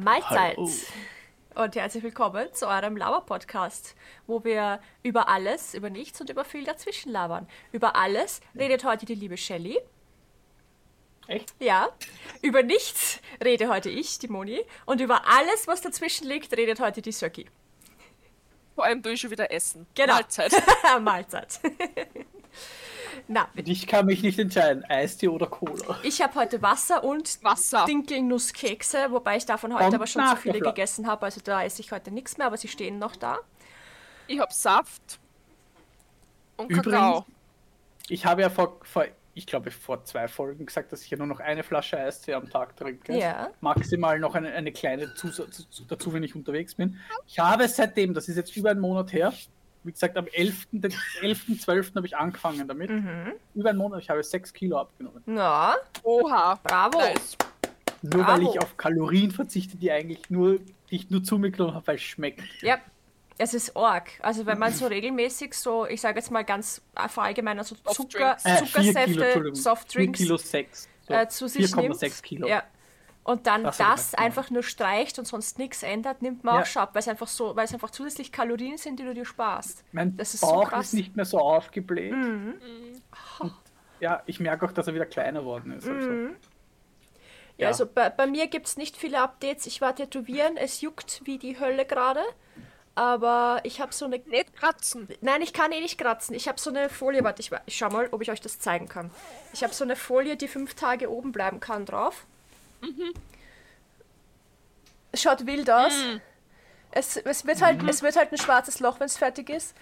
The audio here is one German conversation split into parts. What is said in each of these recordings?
Mahlzeit und herzlich willkommen zu eurem Lauer-Podcast, wo wir über alles, über nichts und über viel dazwischen labern. Über alles redet heute die liebe Shelley. Echt? Ja. Über nichts rede heute ich, die Moni. Und über alles, was dazwischen liegt, redet heute die Söki. Vor allem durch schon wieder essen. Genau. Mahlzeit. Mahlzeit. Na, Ich kann mich nicht entscheiden, Eistee oder Cola. ich habe heute Wasser und Wasser. Dinkelnusskekse, wobei ich davon heute Und aber schon zu viele nachgefla- gegessen habe. Also da esse ich heute nichts mehr, aber sie stehen noch da. Ich hab Saft und Übrigens- Kakao. Ich habe ja vor, vor ich glaube, vor zwei Folgen gesagt, dass ich ja nur noch eine Flasche Eistee am Tag trinke. Ja. Maximal noch eine, eine kleine Zusatz dazu, wenn ich unterwegs bin. Ich habe seitdem, das ist jetzt über einen Monat her, wie gesagt, am 11. den 11.12. habe ich angefangen damit. Mhm. Über einen Monat, ich habe sechs Kilo abgenommen. Na, Oha. bravo. Nice. Nur weil Bravo. ich auf Kalorien verzichte, die eigentlich nur, die ich nur zu mir genommen habe, weil es schmeckt. Ja, es ist arg. Also wenn man so regelmäßig so, ich sage jetzt mal ganz verallgemein, also Zucker. Äh, Zuckersäfte. Softdrinks Vier Kilo sechs. So, äh, zu sich nimmt. 4,6 Kilo. Ja. Und dann Das das, gemacht. einfach nur streicht und sonst nichts ändert, nimmt man Ja. auch schon ab, weil es einfach so, weil es einfach zusätzlich Kalorien sind, die du dir sparst. Mein Das ist so Bauch krass. ist nicht mehr so aufgebläht. Mhm. Und, ja, ich merke auch, dass er wieder kleiner worden ist. Also. Ja, Ja. also bei, bei mir gibt es nicht viele Updates. Ich war tätowieren, es juckt wie die Hölle gerade. Aber ich habe so eine. Nicht kratzen. Nein, ich kann eh nicht kratzen. Ich habe so eine Folie. Warte, ich, ich schau mal, ob ich euch das zeigen kann. Ich habe so eine Folie, die fünf Tage oben bleiben kann drauf. Es schaut wild aus. Es, es, wird halt, es wird halt ein schwarzes Loch, wenn es fertig ist.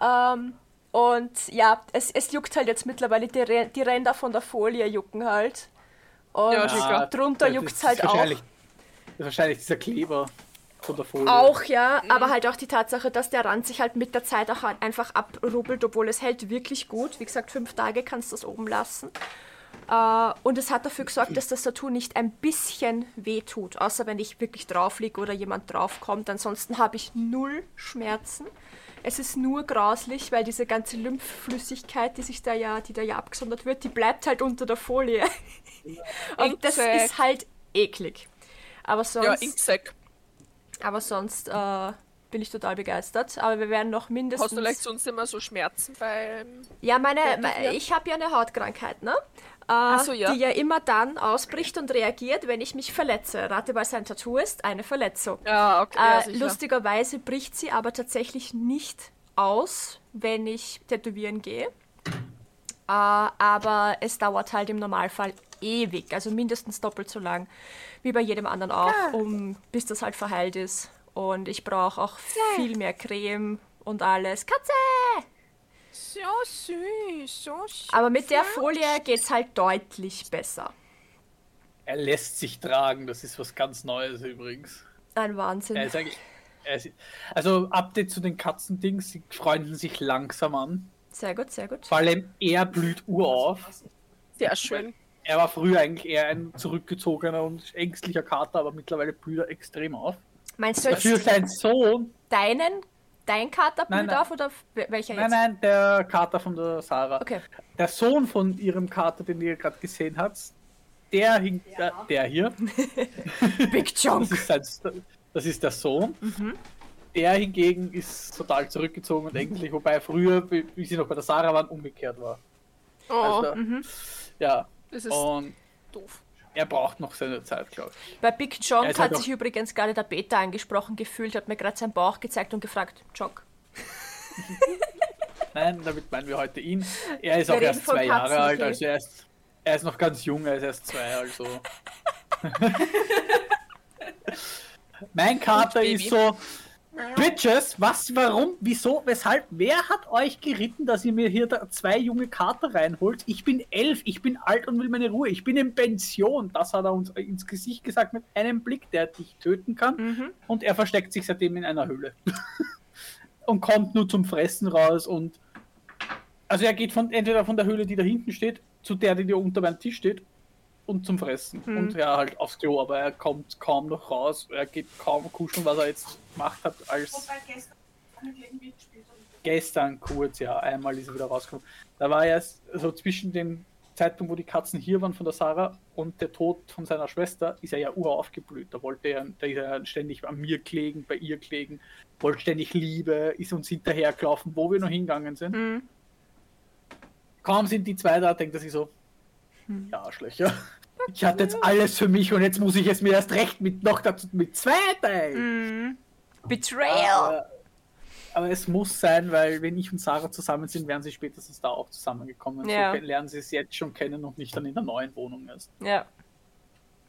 Ähm, und ja, es, es juckt halt jetzt mittlerweile. Die, die Ränder von der Folie jucken halt. Und Ja, drunter juckt es halt auch. wahrscheinlich- Das ist wahrscheinlich dieser Kleber von der Folie. Auch, ja, aber halt auch die Tatsache, dass der Rand sich halt mit der Zeit auch einfach abrubbelt, obwohl es hält wirklich gut. Wie gesagt, fünf Tage kannst du das oben lassen. Äh, und es hat dafür gesorgt, dass das Tattoo nicht ein bisschen weh tut, außer wenn ich wirklich drauf liege oder jemand draufkommt. Ansonsten habe ich null Schmerzen. Es ist nur grauslich, weil diese ganze Lymphflüssigkeit, die sich da ja, die da ja abgesondert wird, die bleibt halt unter der Folie. Und das ist halt eklig. Aber sonst. Ja, Inksack. Aber sonst äh, bin ich total begeistert. Aber wir werden noch mindestens. Hast du vielleicht sonst immer so Schmerzen beim. ja, meine, ich habe ja eine Hautkrankheit, ne? Äh, so, ja. Die ja immer dann ausbricht und reagiert, wenn ich mich verletze. Rate, was ein Tattoo ist, eine Verletzung. Ja, okay. ja, Äh, lustigerweise bricht sie aber tatsächlich nicht aus, wenn ich tätowieren gehe. Äh, aber es dauert halt im Normalfall ewig, also mindestens doppelt so lang wie bei jedem anderen auch, um, bis das halt verheilt ist. Und ich brauche auch viel mehr Creme und alles. Katze! So süß, so süß. Aber mit der Folie geht's halt deutlich besser. Er lässt sich tragen, das ist was ganz Neues übrigens. Ein Wahnsinn. Er ist eigentlich, er ist, also Update zu den Katzendings, sie freunden sich langsam an. Sehr gut, sehr gut. Vor allem er blüht urauf. Sehr schön. Er war früher eigentlich eher ein zurückgezogener und ängstlicher Kater, aber mittlerweile blüht er extrem auf. Meinst du Dafür jetzt sein Sohn, deinen, dein Kater Nein, blüht nein. auf oder welcher nein, jetzt? nein, der Kater von der Sarah. Okay. Der Sohn von ihrem Kater, den ihr gerade gesehen habt, der hing, der, der hier, Big das Chunk. ist, sein, das ist der Sohn. Der hingegen ist total zurückgezogen und ängstlich, wobei früher, wie wie sie noch bei der Sarah waren, umgekehrt war. Oh, Also, Ja, das ist und doof. Er braucht noch seine Zeit, glaube ich. Bei Big ist hat halt sich übrigens gerade der Beta angesprochen gefühlt, hat mir gerade seinen Bauch gezeigt und gefragt, Chonk. Nein, damit meinen wir heute ihn. Er ist Wir auch erst zwei Jahre alt, okay. also er ist, er ist noch ganz jung, er ist erst zwei, also. mein Kater ist so. Bitches, was, warum, wieso, weshalb, wer hat euch geritten, dass ihr mir hier zwei junge Kater reinholt? Ich bin elf, ich bin alt und will meine Ruhe, ich bin in Pension. Das hat er uns ins Gesicht gesagt mit einem Blick, der dich töten kann. Und er versteckt sich seitdem in einer Höhle. und kommt nur zum Fressen raus und also er geht von entweder von der Höhle, die da hinten steht, zu der, die da unter meinem Tisch steht und zum Fressen. Und ja, halt aufs Klo, aber er kommt kaum noch raus. Er geht kaum kuscheln, was er jetzt gemacht hat, als Wobei gestern kurz, ja, einmal ist er wieder rausgekommen. Da war er so zwischen den Zeitpunkt, wo die Katzen hier waren von der Sarah und der Tod von seiner Schwester, ist er ja uraufgeblüht. Da wollte er, da ist er ständig an mir klegen, bei ihr klegen, wollte ständig Liebe, ist uns hinterhergelaufen, wo wir noch hingegangen sind. Mhm. Kaum sind die zwei da, denkt er sich so, ja, Arschlöcher. Ich hatte jetzt alles für mich und jetzt muss ich es mir erst recht mit noch dazu mit zwei teilen. Mhm. Betrayal! Aber, aber es muss sein, weil wenn ich und Sarah zusammen sind, wären sie spätestens da auch zusammengekommen. Ja. So lernen sie es jetzt schon kennen und nicht dann in der neuen Wohnung erst. Ja.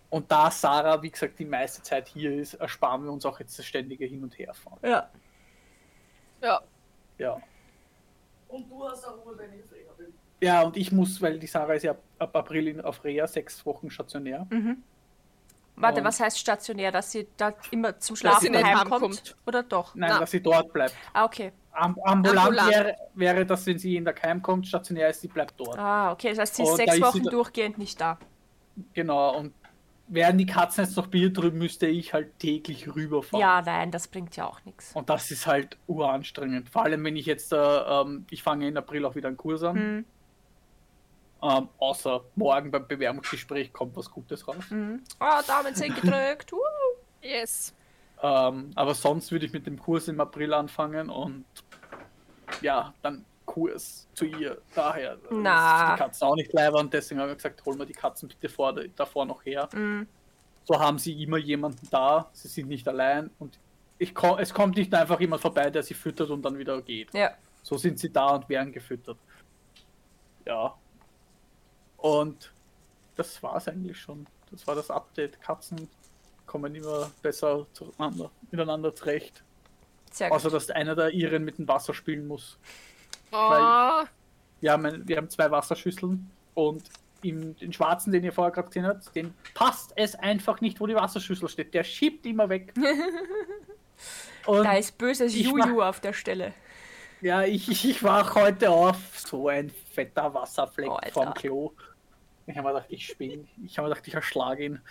Und da Sarah, wie gesagt, die meiste Zeit hier ist, ersparen wir uns auch jetzt das ständige Hin- und Herfahren. Ja. Ja. Ja. Und du hast auch Ruhe, wenn ich Freya bin. Ja, und ich muss, weil die Sarah ist ja ab, April in, auf Reha sechs Wochen stationär. Mhm. Warte, Und- was heißt stationär? Dass sie da immer zum Schlafen heimkommt? Oder doch? Nein, Na. dass sie dort bleibt. Ah, okay. Am, ambulant Ambulant. Wäre, wäre das, wenn sie in der Keim kommt, stationär ist, sie bleibt dort. Ah, okay. Das heißt, sie ist Und sechs ist Wochen da- durchgehend nicht da. Genau, und wären die Katzen jetzt noch Bier drüben, müsste ich halt täglich rüberfahren. Ja, nein, das bringt ja auch nichts. Und das ist halt uranstrengend. Vor allem, wenn ich jetzt, äh, ähm, ich fange in April auch wieder einen Kurs an. Mhm. Ähm, außer morgen beim Bewerbungsgespräch kommt was Gutes raus. Mhm. Ah, Daumen sind gedrückt. Uh. Yes. Ähm, aber sonst würde ich mit dem Kurs im April anfangen und ja, dann Kurs zu ihr. Daher äh, Na. die Katzen auch nicht leiber und deswegen habe ich gesagt, hol mir die Katzen bitte vor, davor noch her. Mhm. So haben sie immer jemanden da, sie sind nicht allein und ich komm, es kommt nicht einfach jemand vorbei, der sie füttert und dann wieder geht. Ja. So sind sie da und werden gefüttert. Ja. Und das war es eigentlich schon. Das war das Update. Katzen kommen immer besser zueinander, miteinander zurecht. Sehr gut. Außer dass einer der ihren mit dem Wasser spielen muss. Oh, Wir haben, wir haben zwei Wasserschüsseln und im, den schwarzen, den ihr vorher gerade gesehen habt, den passt es einfach nicht, wo die Wasserschüssel steht. Der schiebt immer weg. und Da ist böses Juju auf der Stelle. Ja, ich, ich, war heute auf so ein fetter Wasserfleck Oh, vom Klo. Ich habe mir gedacht, ich spinne. Ich habe mir gedacht, ich erschlage ihn.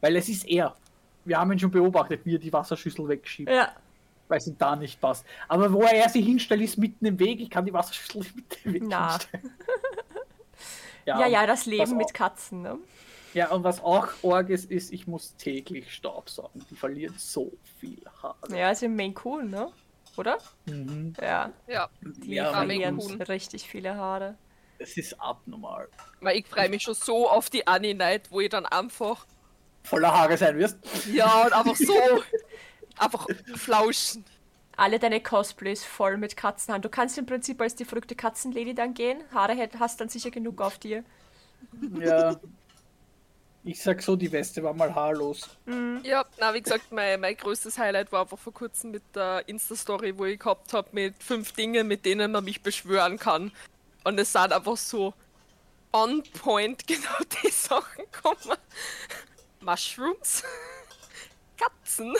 Weil es ist er. Wir haben ihn schon beobachtet, wie er die Wasserschüssel wegschiebt, Ja. weil es ihm da nicht passt. Aber wo er sie hinstellt, ist mitten im Weg. Ich kann die Wasserschüssel nicht mit dem Weg Na. hinstellen. Ja, ja, das was Leben auch- mit Katzen, ne? Ja, und was auch arg ist, ist, ich muss täglich Staubsaugen. Die verlieren so viel Haare. Ja, sind Maine Coon, ne? Oder? Mhm. Ja, ja. die Ja, Maine verlieren Coon. richtig viele Haare. Es ist abnormal. Weil ich freue mich schon so auf die Annie Night, wo ich dann einfach, Voller Haare sein wirst. ja, und einfach so, einfach flauschen. Alle deine Cosplays voll mit Katzenhaaren. Du kannst im Prinzip als die verrückte Katzenlady dann gehen. Haare hast dann sicher genug auf dir. Ja. Ich sag so, die Weste war mal haarlos. Ja, na, wie gesagt, mein, mein größtes Highlight war einfach vor kurzem mit der Insta-Story, wo ich gehabt habe mit fünf Dingen, mit denen man mich beschwören kann. Und es sind einfach so on point genau die Sachen kommen. Mushrooms, Katzen,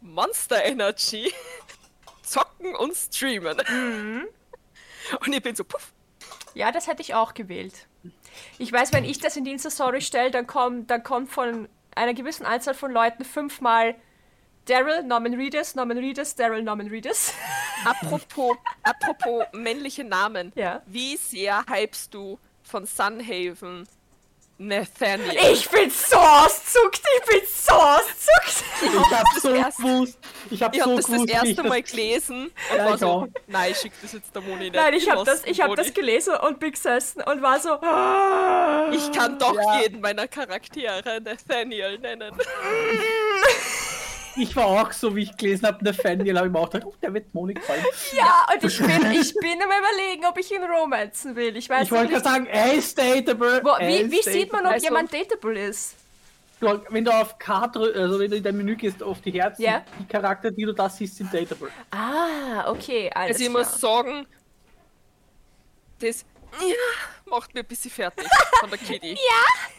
Monster Energy, Zocken und Streamen. Und ich bin so, puff, Ja, das hätte ich auch gewählt. Ich weiß, wenn ich das in die Insta-Story stelle, dann, kommt dann kommt von einer gewissen Anzahl von Leuten fünfmal Daryl, Norman Reedus, Norman Reedus, Daryl, Norman Reedus. apropos, apropos männliche Namen. Ja. Wie sehr hypst du von Sunhaven Nathaniel? Ich bin so auszuckt, ich bin so auszuckt. Ich hab so gewusst. Ich hab Ich so habe das das erste Mal gelesen und Ja, war so, nein, ich schick das jetzt der Moni nicht. Nein, ich habe lass das, ich hab Moni. das gelesen und bin gesessen und war so. "Ah." Ich kann doch Ja. jeden meiner Charaktere Nathaniel nennen. Ich war auch so, wie ich gelesen habe, Nathaniel, habe ich mir auch gedacht, oh, der wird Monik fallen. Ja, und ich bin, ich bin am überlegen, ob ich ihn romanzen will. Ich weiß Ich wollte nicht. gerade sagen, er ist dateable. Wo, wie wie sieht man, ob Also- jemand dateable ist? Wenn du auf K drückst, also wenn du in dein Menü gehst, auf die Herzen, Ja. die Charakter, die du da siehst, sind dateable. Ah, okay, alles Also ich klar. muss sagen, das ja, macht mir ein bisschen fertig von der Kitty. ja.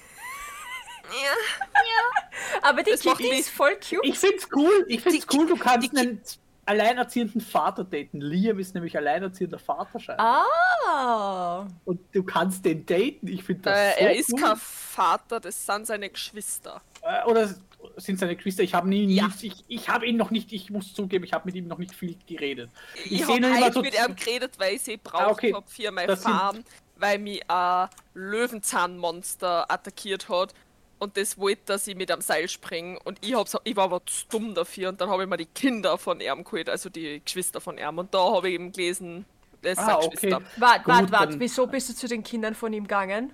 Ja. Aber die Das Kitty ist voll cute. Ich find's cool, ich find's Die- cool, du kannst die- einen alleinerziehenden Vater daten. Liam ist nämlich alleinerziehender Vater scheinbar. Ah. Und du kannst den daten. Ich finde das Äh, so er ist cool. kein Vater, das sind seine Geschwister. Äh, Oder sind seine Geschwister? Ich habe nie, Ja. nicht, ich, ich habe ihn noch nicht, ich muss zugeben, ich habe mit ihm noch nicht viel geredet. Ich, seh habe nur immer halt so- mit ihm geredet, weil ich sie braucht Ah, okay. habe für meine Das sind- Farm. weil mich ein Löwenzahnmonster attackiert hat und das wollte, dass ich mit am Seil springe und ich, hab's, ich war aber zu dumm dafür und dann habe ich mir die Kinder von ihm geholt, also die Geschwister von ihm und da habe ich eben gelesen, es Ah, sind okay. Geschwister. Wart, Gut, wart, wart. dann- Wieso bist du zu den Kindern von ihm gegangen?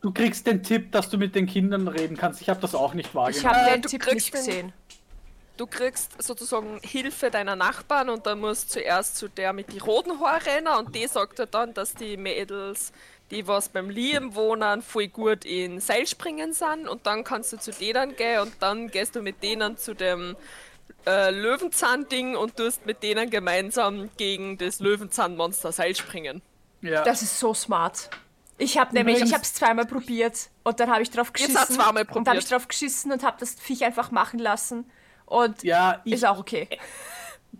Du kriegst den Tipp, dass du mit den Kindern reden kannst. Ich habe das auch nicht Ich wahrgenommen. habe Äh, den du Tipp kriegst nicht gesehen. Du kriegst sozusagen Hilfe deiner Nachbarn und dann musst du zuerst zu der mit die roten Haaren rennen und die sagt dir dann, dass die Mädels, die was beim Liam wohnen, voll gut in Seilspringen sind und dann kannst du zu denen gehen und dann gehst du mit denen zu dem äh, Löwenzahn-Ding und tust mit denen gemeinsam gegen das Löwenzahnmonster Seilspringen. ja. Das ist so smart. Ich habe nämlich, ich habe es zweimal probiert und dann habe ich drauf Jetzt geschissen. hat's zweimal Und habe ich probiert. drauf geschissen und habe das Viech einfach machen lassen. Und ja, ich, ist auch okay.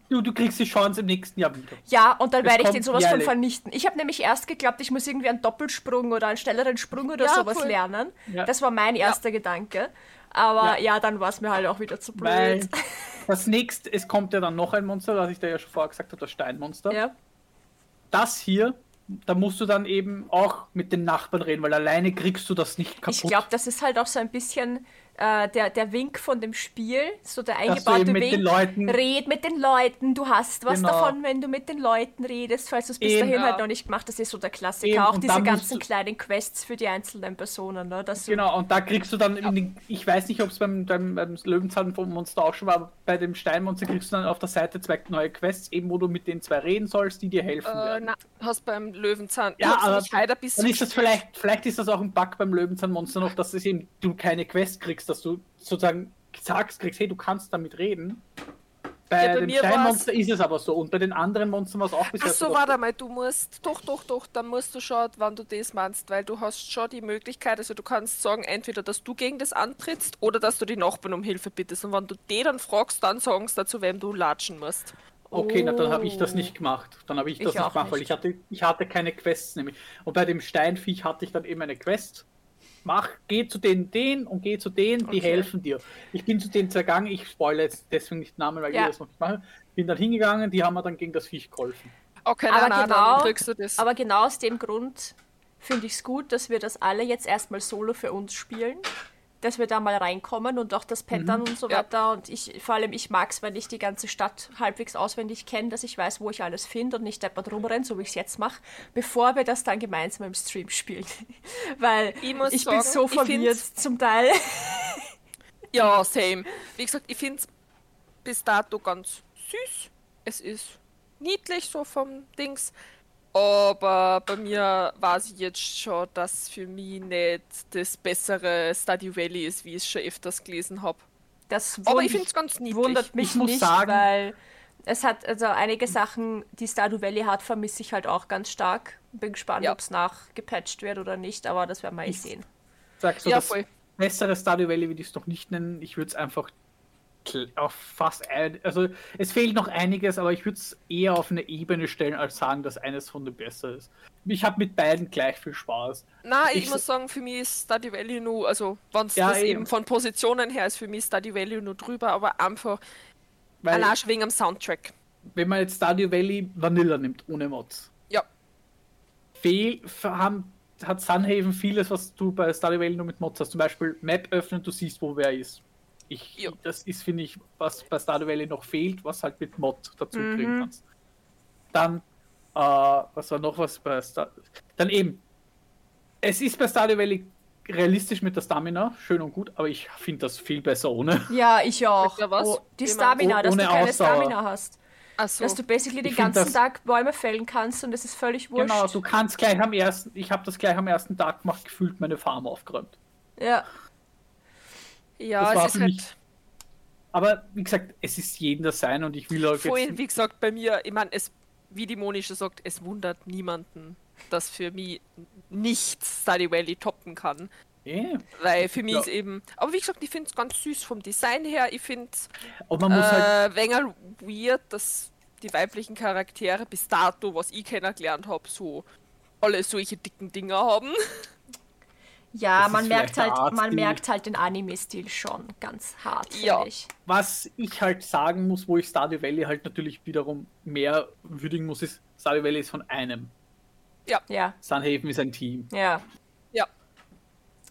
Du, du kriegst die Chance im nächsten Jahr wieder. Ja, und dann werde ich den sowas von vernichten. Ich habe nämlich erst geglaubt, ich muss irgendwie einen Doppelsprung oder einen schnelleren Sprung oder Ja, sowas voll. lernen. Ja. Das war mein erster Gedanke. Aber Ja. ja, dann war es mir halt auch wieder zu Weil blöd. das nächste, es kommt ja dann noch ein Monster, was ich dir ja schon vorher gesagt habe, das Steinmonster. Ja. Das hier, da musst du dann eben auch mit den Nachbarn reden, weil alleine kriegst du das nicht kaputt. Ich glaube, das ist halt auch so ein bisschen äh, der, der Wink von dem Spiel, so der eingebaute eben mit Wink. den Leuten Red mit den Leuten, du hast was Genau. davon, wenn du mit den Leuten redest, falls du es bis Eben. dahin halt Ja. noch nicht gemacht hast. Das ist so der Klassiker. Eben, auch und diese ganzen kleinen Quests für die einzelnen Personen. Ne? Genau, und da kriegst du dann, in den, ich weiß nicht, ob es beim, beim, beim Löwenzahnmonster auch schon war, aber bei dem Steinmonster kriegst du dann auf der Seite zwei neue Quests, eben wo du mit den zwei reden sollst, die dir helfen Äh, werden. na, hast beim Löwenzahn. Ja, aber Dann ist das vielleicht, vielleicht ist das auch ein Bug beim Löwenzahnmonster noch, dass es eben, du keine Quest kriegst, dass du sozusagen sagst, kriegst, hey, du kannst damit reden. Bei, Ja, bei dem Steinmonster ist es aber so. Und bei den anderen Monstern war es auch bisher Ach so, dass- warte mal, du musst, doch, doch, doch, dann musst du schauen, wann du das meinst, weil du hast schon die Möglichkeit, also du kannst sagen, entweder, dass du gegen das antrittst oder dass du die Nachbarn um Hilfe bittest. Und wenn du die dann fragst, dann sagen sie dazu, wem du latschen musst. Okay, na, dann habe ich das Oh. nicht gemacht. Dann habe ich das Ich nicht gemacht, weil nicht. ich hatte, ich hatte keine Quests nämlich. Und bei dem Steinviech hatte ich dann eben eine Quest. Mach, geh zu den, den und geh zu denen, die Okay. helfen dir. Ich bin zu den zwei gegangen, ich spoilere jetzt deswegen nicht Namen, weil Ja. ich das noch nicht mache. Bin dann hingegangen, die haben mir dann gegen das Viech geholfen. Okay, Aber nein, genau- dann kriegst du das. Aber genau aus dem Grund finde ich es gut, dass wir das alle jetzt erstmal solo für uns spielen. Dass wir da mal reinkommen und auch das Pattern und so Ja. weiter. Und ich, vor allem, ich mag es, wenn ich die ganze Stadt halbwegs auswendig kenne, dass ich weiß, wo ich alles finde und nicht deppert rumrenne, so wie ich es jetzt mache, bevor wir das dann gemeinsam im Stream spielen. Weil Ich muss ich sagen, bin so verwirrt zum Teil. Ja, same. Wie gesagt, ich finde es bis dato ganz süß. Es ist niedlich so vom Dings. Aber bei mir weiß ich jetzt schon, dass für mich nicht das bessere Stardew Valley ist, wie ich es schon öfters gelesen habe. Das Aber ich finde es ganz niedlich. wundert mich Ich muss nicht, sagen- weil es hat, also einige Sachen, die Stardew Valley hat, vermisse ich halt auch ganz stark. Bin gespannt, Ja. ob es nachgepatcht wird oder nicht, aber das werden wir eh Ich- sehen. Sag so, Ja, das voll. bessere Stardew Valley würde ich es noch nicht nennen. Ich würde es einfach auf fast ein, also es fehlt noch einiges, aber ich würde es eher auf eine Ebene stellen, als sagen, dass eines von den besser ist. Ich habe mit beiden gleich viel Spaß. Nein, ich, Ich- muss sagen, für mich ist Stardew Valley nur, also wenn es Ja, das eben. eben von Positionen her ist, für mich Stardew Valley nur drüber, aber einfach Weil allein wegen am Soundtrack. wenn man jetzt Stardew Valley Vanilla nimmt, ohne Mods, Ja, fehl, haben, hat Sunhaven vieles, was du bei Stardew Valley nur mit Mods hast. Zum Beispiel Map öffnen, du siehst, wo wer ist. Ich. Das ist, finde ich, was bei Stardew Valley noch fehlt, was halt mit Mod dazu kriegen Mhm. kannst. Dann, äh, was war noch was bei Star Dann eben, es ist bei Stardew Valley realistisch mit der Stamina, schön und gut, aber ich finde das viel besser ohne. Ja, ich auch. Ja, was? Oh, die Stamina, dass du Ohne keine Ausdauer. Stamina hast. also Dass du basically den ganzen das- Tag Bäume fällen kannst und es ist völlig wurscht. Genau, du kannst gleich am ersten, ich habe das gleich am ersten Tag gemacht, gefühlt meine Farm aufgeräumt. Ja, ja, das war es ist für mich halt Aber wie gesagt, es ist jeden das sein und ich will auch voll, jetzt. wie gesagt, bei mir, ich meine, es, wie die Moni schon sagt, es wundert niemanden, dass für mich nichts Stardew Valley toppen kann. Eh, Weil für mich Ja. ist eben, aber wie gesagt, ich finde es ganz süß vom Design her. Ich finde es Und man muss halt. äh, wenger weird, dass die weiblichen Charaktere bis dato, was ich kennengelernt habe, so alle solche dicken Dinger haben. ja Das man merkt halt, man merkt halt den Anime-Stil schon ganz hart, finde Ja. ich. Was ich halt sagen muss, wo ich Stardew Valley halt natürlich wiederum mehr würdigen muss, ist, Stardew Valley ist von einem. Ja, Sunhaven ist ein Team. ja. Ja.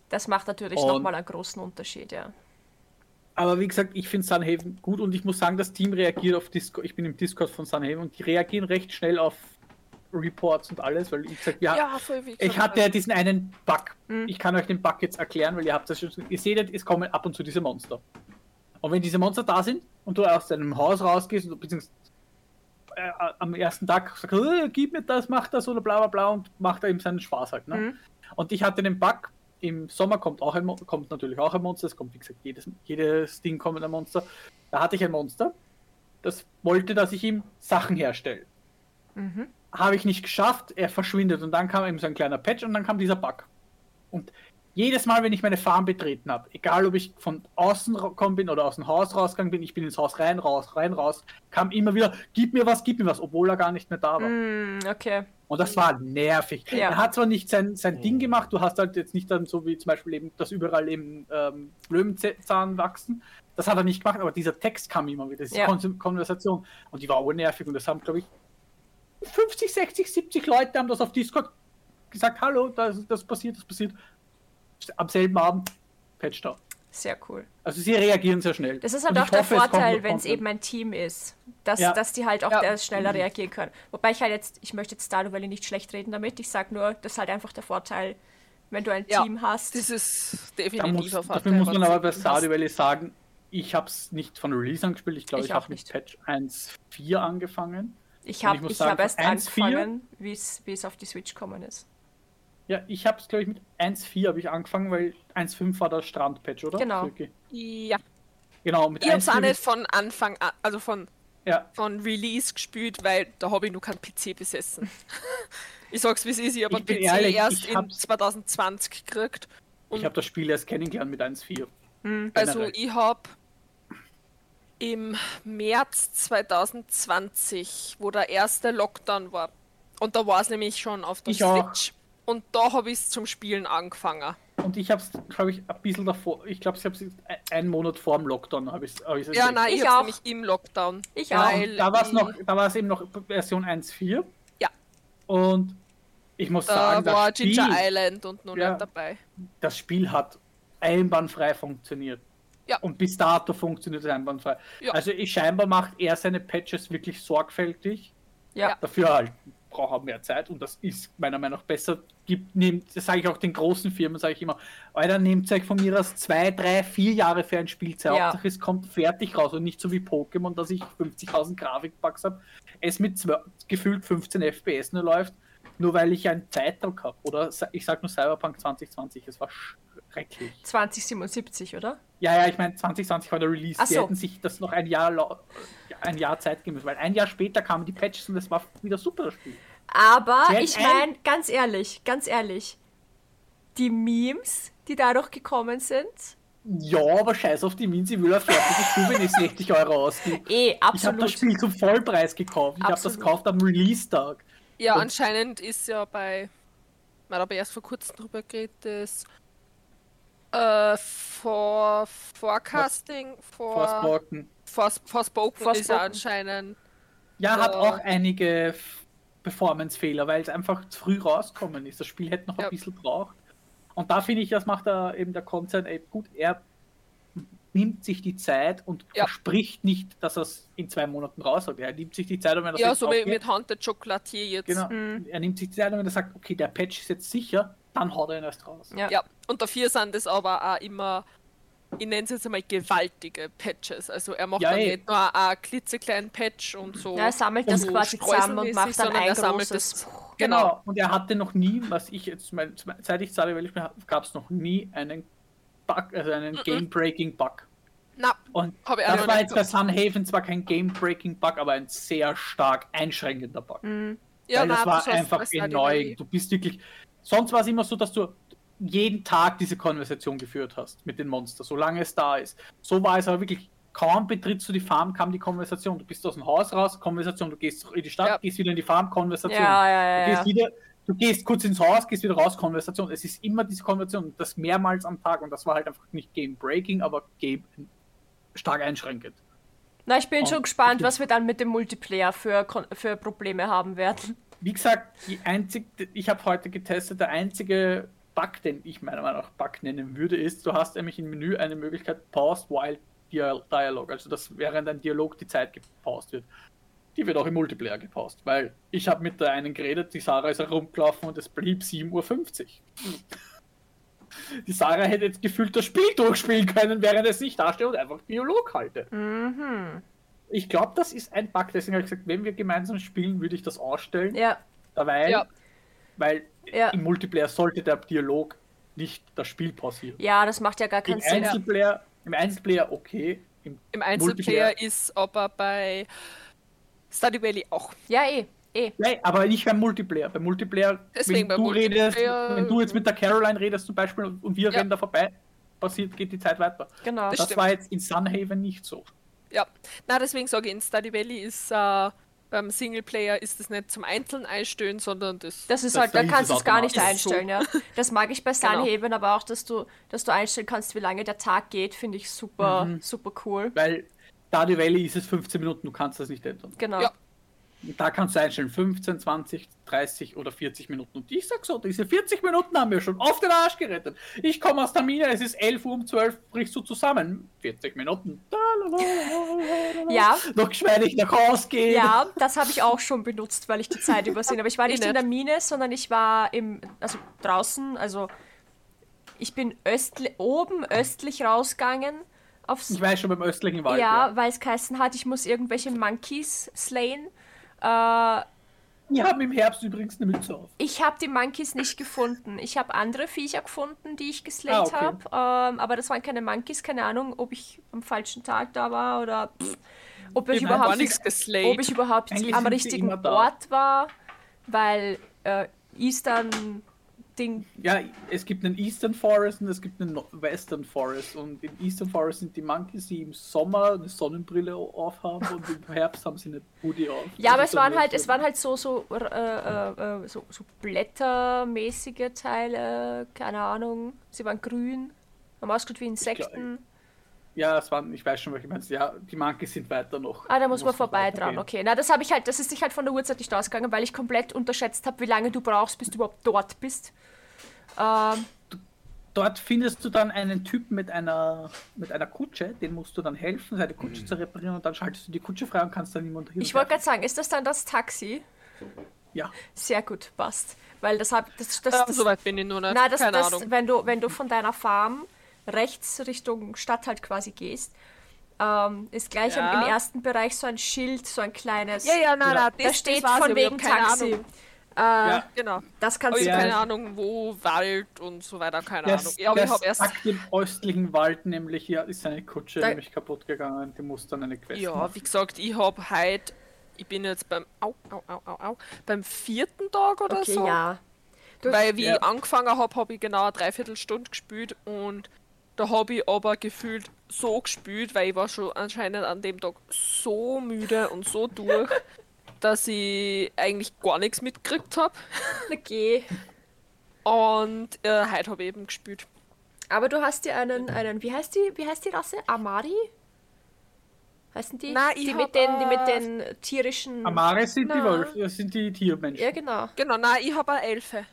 Das macht natürlich nochmal einen großen Unterschied, ja. Aber wie gesagt, ich finde Sunhaven gut und ich muss sagen, das Team reagiert auf Discord. Ich bin im Discord von Sunhaven und die reagieren recht schnell auf Reports und alles, weil ich gesagt, ja, Ja, ich hatte ja diesen einen Bug. Mhm. Ich kann euch den Bug jetzt erklären, weil ihr habt das schon. Ihr seht, es kommen ab und zu diese Monster. Und wenn diese Monster da sind und du aus deinem Haus rausgehst, und- beziehungsweise äh, am ersten Tag sagst, äh, gib mir das, mach das oder bla bla bla und macht er ihm seinen Spaß halt. Ne? Mhm. Und ich hatte den Bug, im Sommer kommt auch ein Mon- kommt natürlich auch ein Monster, es kommt wie gesagt jedes, jedes Ding kommt ein Monster. Da hatte ich ein Monster, das wollte, dass ich ihm Sachen herstelle. Mhm. Habe ich nicht geschafft, er verschwindet und dann kam eben so ein kleiner Patch und dann kam dieser Bug. Und jedes Mal, wenn ich meine Farm betreten habe, egal ob ich von außen gekommen bin oder aus dem Haus rausgegangen bin, ich bin ins Haus rein, raus, rein, raus, kam immer wieder, gib mir was, gib mir was, obwohl er gar nicht mehr da war. Mm, okay. Und das war nervig. Ja. Er hat zwar nicht sein, sein Ding gemacht, du hast halt jetzt nicht dann so wie zum Beispiel eben, dass überall eben ähm, Löwenzahn wachsen. Das hat er nicht gemacht, aber dieser Text kam immer wieder, diese Ja. Kon Konversation. Und die war urnervig und das haben, glaube ich, 50, 60, 70 Leute haben das auf Discord gesagt, hallo, das, das passiert, das passiert. Am selben Abend, Patch da. Sehr cool. Also sie reagieren sehr schnell. Das ist halt Und auch der hoffe, Vorteil, wenn es eben ein Team ist, dass, Ja. dass die halt auch Ja. der schneller reagieren können. Wobei ich halt jetzt, ich möchte jetzt Stardew Valley nicht schlecht reden damit, ich sage nur, das ist halt einfach der Vorteil, wenn du ein Ja. Team hast. Das ist Da definitiv muss, ein dafür Vorteil, muss man aber bei Stardew. Valley sagen, ich habe es nicht von Release angespielt. Ich glaube, Ich ich, auch habe mit nicht. Patch 1.4 angefangen. Ich habe ich ich hab erst von 1.4 angefangen, wie es wie es auf die Switch gekommen ist. Ja, ich habe es, glaube ich, mit 1.4 habe ich angefangen, weil 1.5 war der Strandpatch, oder? Genau. Okay. Ja, Genau, mit ich hab's auch 1.4 nicht von Anfang an, also von, Ja, von Release gespielt, weil da habe ich nur keinen PC besessen. ich sag's wie es ist, ich habe Ich einen PC ehrlich, erst in hab's- 2020 gekriegt. ich habe das Spiel erst kennengelernt mit 1.4. Also Generell. ich habe im März 2020, wo der erste Lockdown war, und da war es nämlich schon auf der Ich auch. Switch, und da habe ich es zum Spielen angefangen. Und ich habe es, glaube ich, ein bisschen davor, ich glaube, ich habe es einen Monat vor dem Lockdown. Hab ich's, hab ich's Ja, nein, ich, Ich habe auch. nämlich im Lockdown. Ich Genau, auch. da war es noch, da war es eben noch Version 1.4. Ja. Und ich muss Da sagen, war das Spiel, Ginger Island und noch Ja. dabei. das Spiel hat einwandfrei funktioniert. Ja. Und bis dato funktioniert es einwandfrei. Ja. Also ich scheinbar macht er seine Patches wirklich sorgfältig. Ja. Dafür halt braucht er mehr Zeit und das ist meiner Meinung nach besser. Gibt, nehmt, das sage ich auch den großen Firmen, sage ich immer, Alter, nehmt euch von mir aus zwei, drei, vier Jahre für ein Spiel Zeit. Ja. Hauptsache es kommt fertig raus und nicht so wie Pokémon, dass ich 50.000 Grafikbugs habe, es mit gefühlt 15 FPS nur läuft, nur weil ich einen Zeitdruck habe. Oder ich sage nur Cyberpunk 2020, es war schrecklich. 2077, oder? Ja, ja, ich meine 2020 war der Release. Ach Die so. hätten sich das noch ein Jahr, ein Jahr Zeit geben müssen, weil ein Jahr später kamen die Patches und es war wieder super das Spiel. Aber ich ein- meine, ganz ehrlich, ganz ehrlich, die Memes, die dadurch gekommen sind, Ja, aber scheiß auf die Means, ich will ein fertiges Spiel, wenn ich 60 Euro ausgebe. eh, Ich habe das absolut. Spiel zum Vollpreis gekauft. Ich habe das Absolut. gekauft am Release-Tag. Ja, Und- anscheinend ist ja bei, man hat aber erst vor kurzem drüber geredet, das äh, for, Forecasting, for, Forspoken. for, Forspoken ist Forspoken. ja anscheinend, Ja, hat Ja. auch einige Performance-Fehler, weil es einfach zu früh rauskommen ist. Das Spiel hätte noch Ja. ein bisschen braucht. Und da finde ich, das macht er eben der Konzern gut. Er nimmt sich die Zeit und Ja. verspricht nicht, dass er es in zwei Monaten raus hat. Er nimmt sich die Zeit und wenn er ja, sagt, so wie okay, mit Haunted Chocolatier jetzt. Genau. Mhm. Er nimmt sich die Zeit und wenn er sagt, okay, der Patch ist jetzt sicher, dann haut er ihn erst raus. Ja. Ja, und dafür sind es aber auch immer, ich nenne es jetzt einmal gewaltige Patches. Also er macht Ja, dann eh. nicht nur einen klitzekleinen Patch und so. Ja, er sammelt das so quasi zusammen und macht dann ein er sammelt großes. es- Genau. Und er hatte noch nie, was ich jetzt, mein, seit ich Valley spiele, gab es noch nie einen Bug, also einen Game-Breaking Bug. Na, Und Hab ich auch das war jetzt bei Sunhaven zwar kein Game-Breaking-Bug, aber ein sehr stark einschränkender Bug. Mhm. ja, Weil das nein, war einfach. Valley. Du bist wirklich. Sonst war es immer so, dass du jeden Tag diese Konversation geführt hast mit den Monstern, solange es da ist. So war es aber wirklich. Kaum betrittst du die Farm, kam die Konversation. Du bist aus dem Haus raus, Konversation. Du gehst in die Stadt, Ja. gehst wieder in die Farm, Konversation. Ja, ja, Du gehst wieder, du gehst kurz ins Haus, gehst wieder raus, Konversation. Es ist immer diese Konversation, und das mehrmals am Tag und das war halt einfach nicht Game Breaking, aber Game stark einschränkend. Na, ich bin Und schon gespannt, was wir dann mit dem Multiplayer für, für Probleme haben werden. Wie gesagt, einzig, ich habe heute getestet, der einzige Bug, den ich meiner Meinung nach Bug nennen würde, ist, du hast nämlich im Menü eine Möglichkeit Pause while Dia- Dialog, also dass während ein Dialog die Zeit gepaust wird. Die wird auch im Multiplayer gepaust, weil ich habe mit der einen geredet, die Sarah ist herumgelaufen und es blieb 7.50 Uhr. Die Sarah hätte jetzt gefühlt das Spiel durchspielen können, während es nicht dasteht und einfach Dialog halte. Mhm. Ich glaube, das ist ein Bug, deswegen habe ich gesagt, wenn wir gemeinsam spielen, würde ich das ausstellen. Ja, Dabei, Ja. weil Ja. im Multiplayer sollte der Dialog nicht das Spiel pausieren. ja, das macht ja gar Im keinen Sinn. Einzelplayer, Im Einzelplayer okay. Im, Im Einzelplayer ist aber bei Stardew Valley auch. Ja, eh, eh. Nein, aber nicht beim Multiplayer. Beim Multiplayer, Deswegen wenn du redest, Multiplayer- wenn du jetzt mit der Caroline redest zum Beispiel und wir Ja. rennen da vorbei, passiert, geht die Zeit weiter. Genau. Das Das war jetzt in Sunhaven nicht so. Ja, na deswegen sage ich, in Stardew Valley ist äh, beim Singleplayer ist es nicht zum Einzelnen einstellen, sondern das. Das ist Das- halt, da kannst du es gar nicht. Ist so. einstellen, ja. Das mag ich bei Genau. Sunhaven, aber auch, dass du, dass du einstellen kannst, wie lange der Tag geht, finde ich super, Mhm. super cool. Weil Stardew Valley ist es 15 Minuten, du kannst das nicht ändern. Genau. Ja. Da kannst du einstellen 15, 20, 30 oder 40 Minuten. Und ich sag so, diese 40 Minuten haben wir schon auf den Arsch gerettet. Ich komme aus der Mine, es ist 11 Uhr um 12, brichst du zusammen. 40 Minuten. Ja, Noch geschmeidig nach Hause gehen. ja, das habe ich auch schon benutzt, weil ich die Zeit übersehen. Aber ich war Ich nicht in nicht. der Mine, sondern ich war im, also draußen, also ich bin östli oben östlich rausgegangen aufs Ich weiß schon beim östlichen Wald. ja, weil es geheißen hat, ich muss irgendwelche Monkeys slayen. Äh, Die haben im Herbst übrigens eine Mütze auf. Ich habe die Monkeys nicht gefunden. Ich habe andere Viecher gefunden, die ich geslayt Ah, okay. habe. Ähm, aber das waren keine Monkeys. Keine Ahnung, ob ich am falschen Tag da war oder pff, ob ich überhaupt, ob ich überhaupt Eigentlich am richtigen. Ort war, weil äh, Eastern Ding. Ja, es gibt einen Eastern Forest und es gibt einen Western Forest. Und im Eastern Forest sind die Monkeys, die im Sommer eine Sonnenbrille aufhaben und im Herbst haben sie eine Hoodie auf. Ja, aber es waren halt, es waren halt so so, äh, äh, äh, so so blättermäßige Teile, keine Ahnung. Sie waren grün, haben ausgeschaut wie Insekten. Ja, es waren, ich weiß schon, was ich meine. Ja, die Monkeys sind weiter noch. Ah, da muss man vorbei dran. Okay, na das habe ich halt, das ist sich halt von der Uhrzeit nicht ausgegangen, weil ich komplett unterschätzt habe, wie lange du brauchst, bis du überhaupt dort bist. Ähm, Dort findest du dann einen Typen mit einer, mit einer Kutsche, den musst du dann helfen, seine Kutsche zu reparieren und dann schaltest du die Kutsche frei und kannst dann niemand hin. ich wollte gerade sagen, ist das dann das Taxi? Ja, Sehr gut, passt. Weil das habe das, das, Ähm, das, Soweit bin ich nur nicht. na, das, Keine das, Ahnung. wenn du, wenn du von deiner Farm rechts Richtung Stadt halt quasi gehst, ähm, ist gleich am- Ja. im ersten Bereich so ein Schild, so ein kleines. Ja, ja, nein, Ja. nein, da das, steht das von ich wegen Taxi. Ahnung. Äh, Ja. Genau. Das kannst ich du. Ja. keine Ahnung, wo Wald und so weiter, keine der, Ahnung. Ja, aber ich habe erst. im östlichen Wald nämlich, hier ist seine Kutsche Da- nämlich kaputt gegangen, die muss dann eine Quest Ja, machen. wie gesagt, ich habe heute. Ich bin jetzt beim. Au, au, au, au, au. Beim vierten Tag oder Okay, so. ja. Du- Weil wie Ja. ich angefangen habe, habe ich genau eine Dreiviertelstunde gespielt und da habe ich aber gefühlt so gespielt, weil ich war schon anscheinend an dem Tag so müde und so durch, dass ich eigentlich gar nichts mitgekriegt habe. Okay. Und äh, heute habe ich eben gespielt. Aber du hast dir einen, einen, wie heißt die, wie heißt die Rasse? Amari? Heißen die? Nein, ich die mit den, die mit den tierischen. Amare sind die Na. Wölfe, das sind die Tiermenschen. Ja, genau. Genau, nein, ich habe eine Elfe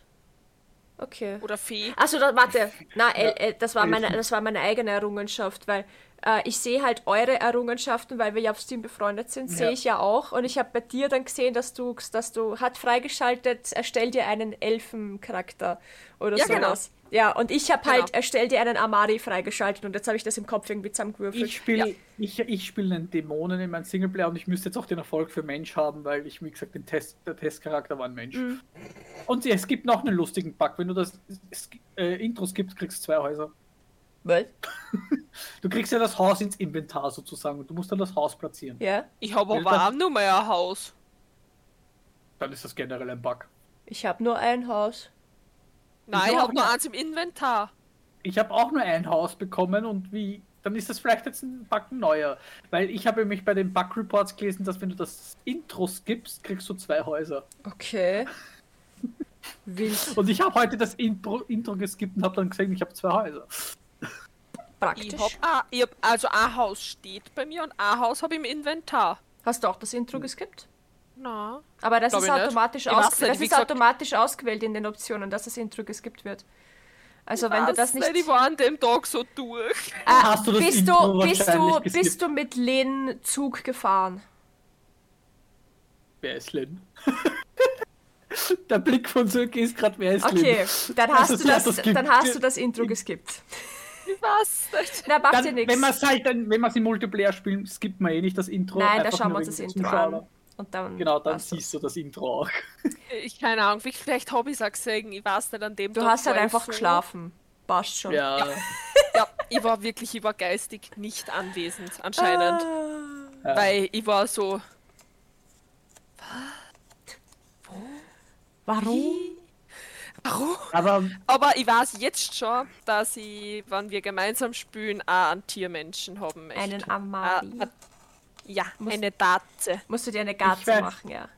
Okay. oder Fee. Achso, da, warte. Na, äh, äh, das, war meine, das war meine eigene Errungenschaft, weil äh, ich sehe halt eure Errungenschaften, weil wir ja auf Steam befreundet sind, sehe Ja. ich ja auch. Und ich habe bei dir dann gesehen, dass du, dass du hat freigeschaltet, erstell dir einen Elfencharakter oder Ja, genau. sowas. Ja, und ich habe halt, Genau. erstell dir einen Amari freigeschaltet und jetzt habe ich das im Kopf irgendwie zusammengewürfelt. Ich spiele ich, ich spiel einen Dämonen in meinem Singleplayer und ich müsste jetzt auch den Erfolg für Mensch haben, weil ich, wie gesagt, den Test, der Testcharakter war ein Mensch. Mhm. Und es gibt noch einen lustigen Bug. Wenn du das äh, Intro skippst, kriegst du zwei Häuser. Was? Du kriegst ja das Haus ins Inventar sozusagen und du musst dann das Haus platzieren. Ja, Ich habe aber das- auch nur mehr ein Haus. Dann ist das generell ein Bug. ich habe nur ein Haus. Nein, Ich habe nur eins im Inventar. Ich habe auch nur ein Haus bekommen und wie, dann ist das vielleicht jetzt ein Bug neuer. Weil ich habe mich bei den Bug Reports gelesen, dass wenn du das Intro skippst, kriegst du zwei Häuser. Okay. Wild. Und ich habe heute das Intro, Intro geskippt und habe dann gesehen, ich habe zwei Häuser. Praktisch. Ich hab, ah, ich hab, also ein Haus steht bei mir und ein Haus habe ich im Inventar. Hast du auch das Intro geskippt? Na. Aber das ist ich automatisch, Ich weiß ausge nicht, das ist automatisch ausgewählt in den Optionen, dass das Intro geskippt wird. Also wenn du das nicht... Ich war an dem Tag so durch. Ah, Hast du das bist, Intro du, bist, du, geskippt? bist du mit Lin Zug gefahren? Wer ist Lynn? Der Blick von Söke ist gerade, wer ist Okay, Lynn? dann Also hast, du sie hat das, das dann hast du das Intro geskippt. Nicht. Na, macht ja Dann, nichts. wenn man es halt dann, wenn man es im Multiplayer spielen, skippt man eh nicht das Intro. Nein, da schauen wir uns das Intro an. Und dann Genau, dann siehst du das Intro auch. Ich keine Ahnung, vielleicht habe ich es auch gesehen. Ich weiß nicht an dem Du Tag. hast halt war einfach so, geschlafen. Passt schon. Ja. Ja, ich war wirklich, ich war geistig nicht anwesend anscheinend. Ah. ja. Weil ich war so, Warum? Warum? Aber Aber ich weiß jetzt schon, dass ich, wenn wir gemeinsam spielen, auch einen Tiermenschen haben möchte. Einen Amari. Ah, ah, ja, Muss- eine Datze. Musst du dir eine Garze weiß- machen, ja.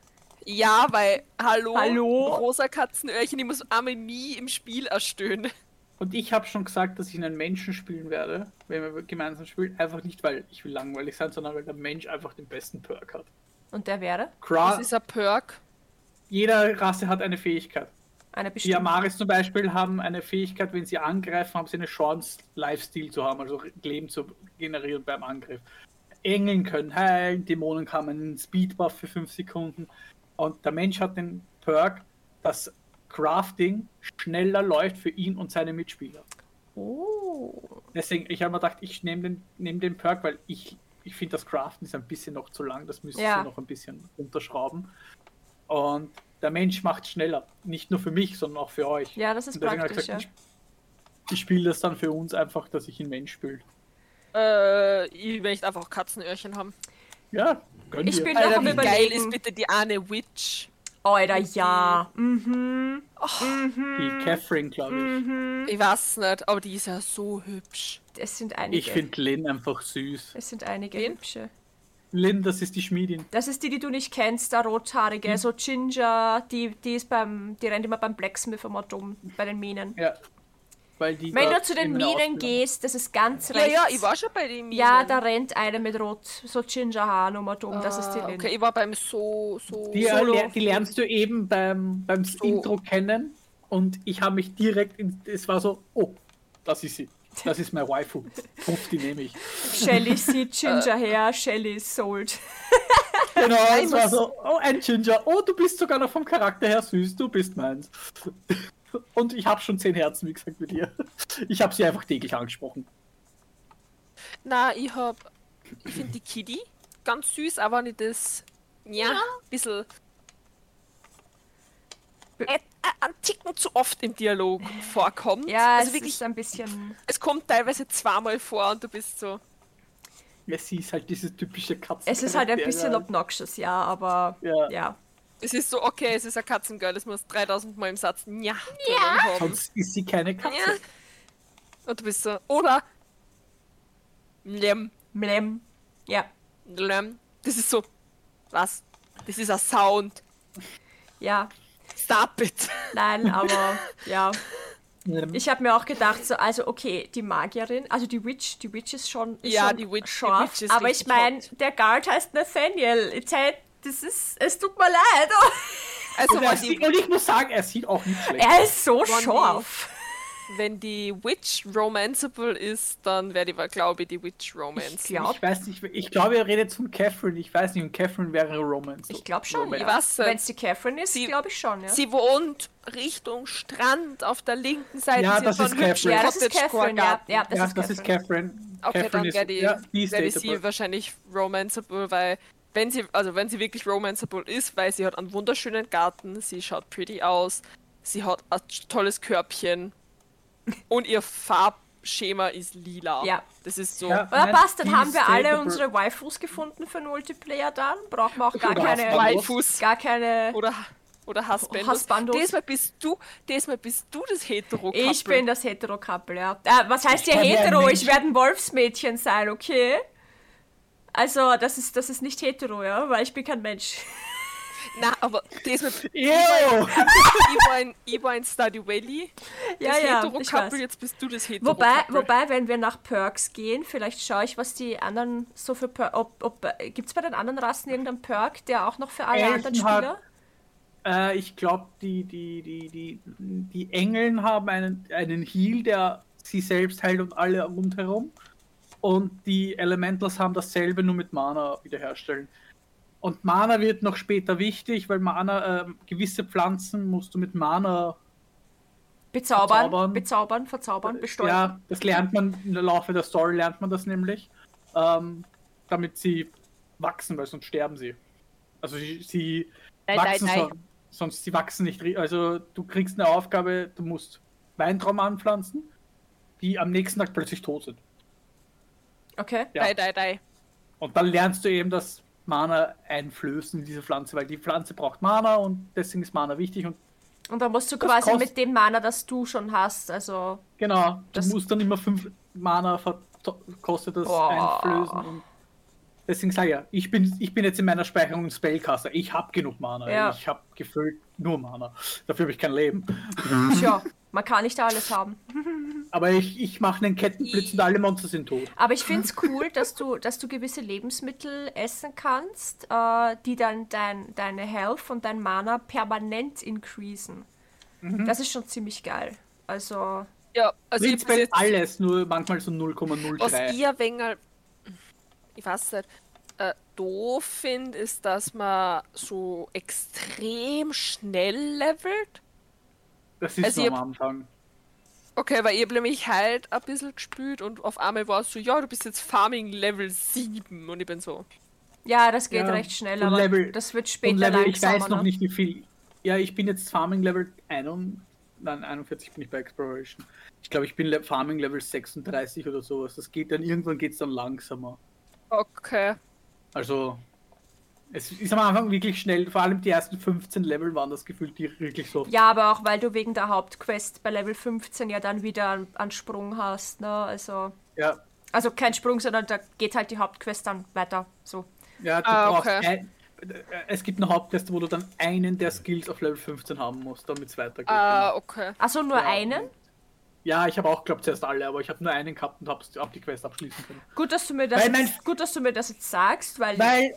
Ja, weil, hallo, Hallo? rosa Katzenöhrchen, ich muss einmal nie im Spiel erstöhnen. Und ich habe schon gesagt, dass ich einen Menschen spielen werde, wenn wir gemeinsam spielen. Einfach nicht, weil ich will langweilig sein, sondern weil der Mensch einfach den besten Perk hat. Und der wäre Das Kra ist ein Perk. jeder Rasse hat eine Fähigkeit. Eine Die bestimmte. Amaris zum Beispiel haben eine Fähigkeit, wenn sie angreifen, haben sie eine Chance, Lifesteal zu haben, also Leben zu generieren beim Angriff. Engeln können heilen, Dämonen haben einen Speedbuff für 5 Sekunden. Und der Mensch hat den Perk, dass Crafting schneller läuft für ihn und seine Mitspieler. Oh. Deswegen, ich habe mir gedacht, ich nehme den, nehm den Perk, weil ich, ich finde, das Craften ist ein bisschen noch zu lang, das müsste Ja. noch ein bisschen runterschrauben. Und der Mensch macht schneller. Nicht nur für mich, sondern auch für euch. Ja, das ist praktisch, ich ja. gesagt, ich, ich spiele das dann für uns einfach, dass ich ihn Mensch spiele. Äh, ich möchte einfach Katzenöhrchen haben. Ja, gönn Ich dir. bin Alter, noch wie geil ist bitte die eine Witch? Alter, ja. Mhm. die Catherine, glaube ich. Mhm. Ich weiß nicht, aber die ist ja so hübsch. Es sind einige. Ich finde Lynn einfach süß. es sind einige Wen? hübsche. Lynn, das ist die Schmiedin. Das ist die, die du nicht kennst, der rothaarige, so Ginger, die, die ist beim, die rennt immer beim Blacksmith immer dumm, bei den Minen. Ja. Weil die Wenn du zu den Minen gehst, das ist ganz Ja, rechts. ja, ich war schon bei den Minen. Ja, da rennt eine mit rot, so Gingerhaar Nummer dumm, das ist die Ah, Lin. Okay, ich war beim so, so. Die, äh, Solo. ler- die lernst du eben beim, beim Intro kennen und ich habe mich direkt, in, es war so, oh, das ist sie. Das ist mein Waifu. Puff, die nehme ich. Shelly sieht Ginger her, Shelly ist sold. Genau, ich es war so, oh, ein Ginger. Oh, du bist sogar noch vom Charakter her süß, du bist meins. Und ich habe schon zehn Herzen, wie gesagt, mit ihr. Ich habe sie einfach täglich angesprochen. Na, ich hab. Ich finde die Kitty ganz süß, aber nicht das. Ja, bisschen. Äh, äh, ein Ticken zu oft im Dialog vorkommt. Ja, also es wirklich, ist ein bisschen. es kommt teilweise zweimal vor und du bist so. Ja, sie ist halt dieses typische Katzen. Es ist halt ein bisschen obnoxious, ja, aber Ja. ja. Es ist so, okay, es ist ein Katzengirl, es muss 3000 Mal im Satz ja, ja. haben. Sonst ist sie keine Katze. Ja. Und du bist so, oder? Lem, Mlem. Ja, lem. Das ist so, was? Das ist ein Sound. ja. Stop it. Nein, aber ja. Ich habe mir auch gedacht, so, also okay, die Magierin, also die Witch, die Witch ist schon. Ist Ja, schon die Witch- die scharf, Witch ist aber ich meine, der Guard heißt Nathaniel. Halt, das ist, es tut mir leid. Also, und, sieht, die, und ich muss sagen, er sieht auch nicht schlecht. Er ist so scharf. Wenn die Witch romanceable ist, dann werde ich, glaube ich, die Witch romance. Ich glaub- Ich weiß nicht, ich glaube, er redet von Catherine. Ich weiß nicht, und Catherine wäre Romance. Ich glaube schon. Romance. Ich weiß Wenn es die Catherine ist, glaube ich schon, ja. Sie wohnt Richtung Strand auf der linken Seite. Ja, das ist hübschen ja, das ist Catherine, ja. Ja das ja, ist das Catherine. ist Catherine. Okay, Catherine dann ist, werde ich, ja, werde ich sie wahrscheinlich romanceable, weil wenn sie, also wenn sie wirklich romanceable ist, weil sie hat einen wunderschönen Garten, sie schaut pretty aus, sie hat ein tolles Körbchen und ihr Farbschema ist lila. Ja. Das ist so. Ja. Oder passt, dann haben wir alle unsere Waifus gefunden für den Multiplayer dann. Brauchen wir auch gar Oder keine. Waifus. gar keine. Oder, oder Husbandos. Husbandos. Diesmal bist du, diesmal bist du das hetero Ich bin das Hetero-Couple, ja. Äh, was heißt hier kann ja Hetero? Ich werde ein Wolfsmädchen sein, okay? Also, das ist, das ist nicht hetero, ja, weil ich bin kein Mensch. Na, aber das mit. Ich war in, Stardew Valley. Ja, das ja, hetero ich weiß. jetzt bist du das hetero Wobei, Couple. wobei, wenn wir nach Perks gehen, vielleicht schaue ich, was die anderen so für Per ob, ob Gibt es bei den anderen Rassen irgendeinen Perk, der auch noch für alle Elfen anderen hat- Spieler? Äh, ich glaube, die, die, die, die, die Engeln haben einen, einen Heal, der sie selbst heilt und alle rundherum. Und die Elementals haben dasselbe, nur mit Mana wiederherstellen. Und Mana wird noch später wichtig, weil Mana, ähm, gewisse Pflanzen musst du mit Mana Bezaubern, Verzaubern. bezaubern, verzaubern, bestäuben. Ja, das lernt man im Laufe der Story, lernt man das nämlich. Ähm, damit sie wachsen, weil sonst sterben sie. Also sie, sie Nein, wachsen nein, so- sonst sie wachsen nicht. Also du kriegst eine Aufgabe, du musst Weintrauben anpflanzen, die am nächsten Tag plötzlich tot sind. Okay. Ja. Dei, dei, dei. Und dann lernst du eben das Mana einflößen in diese Pflanze, weil die Pflanze braucht Mana und deswegen ist Mana wichtig und Und dann musst du Das quasi mit dem Mana, das du schon hast, also Genau, du Das- musst dann immer fünf Mana kostet das Boah. einflößen. Und deswegen sage ich ja, ich bin, ich bin jetzt in meiner Speicherung Spellcaster. Ich habe genug Mana. Ja. Ich habe gefüllt nur Mana. Dafür habe ich kein Leben. tja, man kann nicht alles haben. Aber ich, ich mache einen Kettenblitz und alle Monster sind tot. Aber ich finde es cool, dass du, dass du gewisse Lebensmittel essen kannst, äh, die dann dein, deine Health und dein Mana permanent increasen. Mhm. Das ist schon ziemlich geil. Also, Ja, also ich jetzt, alles, nur manchmal so was 0,03. ich ein wenig, ich weiß nicht, äh, doof finde, ist, dass man so extrem schnell levelt. Das ist also am hab- Anfang. Okay, weil ich hab nämlich halt ein bisschen gespielt und auf einmal war es so, ja, du bist jetzt Farming Level 7 und ich bin so, ja, das geht Ja, recht schnell, aber Level- das wird später Und Level, ich weiß noch ne? nicht wie viel. Ja, ich bin jetzt Farming Level 1, nein, 41 bin ich bei Exploration. Ich glaube, ich bin Le Farming Level 36 oder sowas. Das geht dann, irgendwann geht es dann langsamer. okay. Also, es ist am Anfang wirklich schnell, vor allem die ersten 15 Level waren das gefühlt die wirklich so. Ja, aber auch weil du wegen der Hauptquest bei Level 15 ja dann wieder einen, einen Sprung hast, ne? Also, Ja, also kein Sprung, sondern da geht halt die Hauptquest dann weiter. So. ja du Ah, brauchst okay. ein, es gibt eine Haupttest, wo du dann einen der Skills auf Level 15 haben musst, damit es weitergeht. Ah, okay. Achso, nur Ja. einen? Ja, ich habe auch, glaube zuerst alle, aber ich habe nur einen gehabt und habe hab die Quest abschließen können. Gut, dass du mir das, jetzt, gut, dass du mir das jetzt sagst, weil, Weil,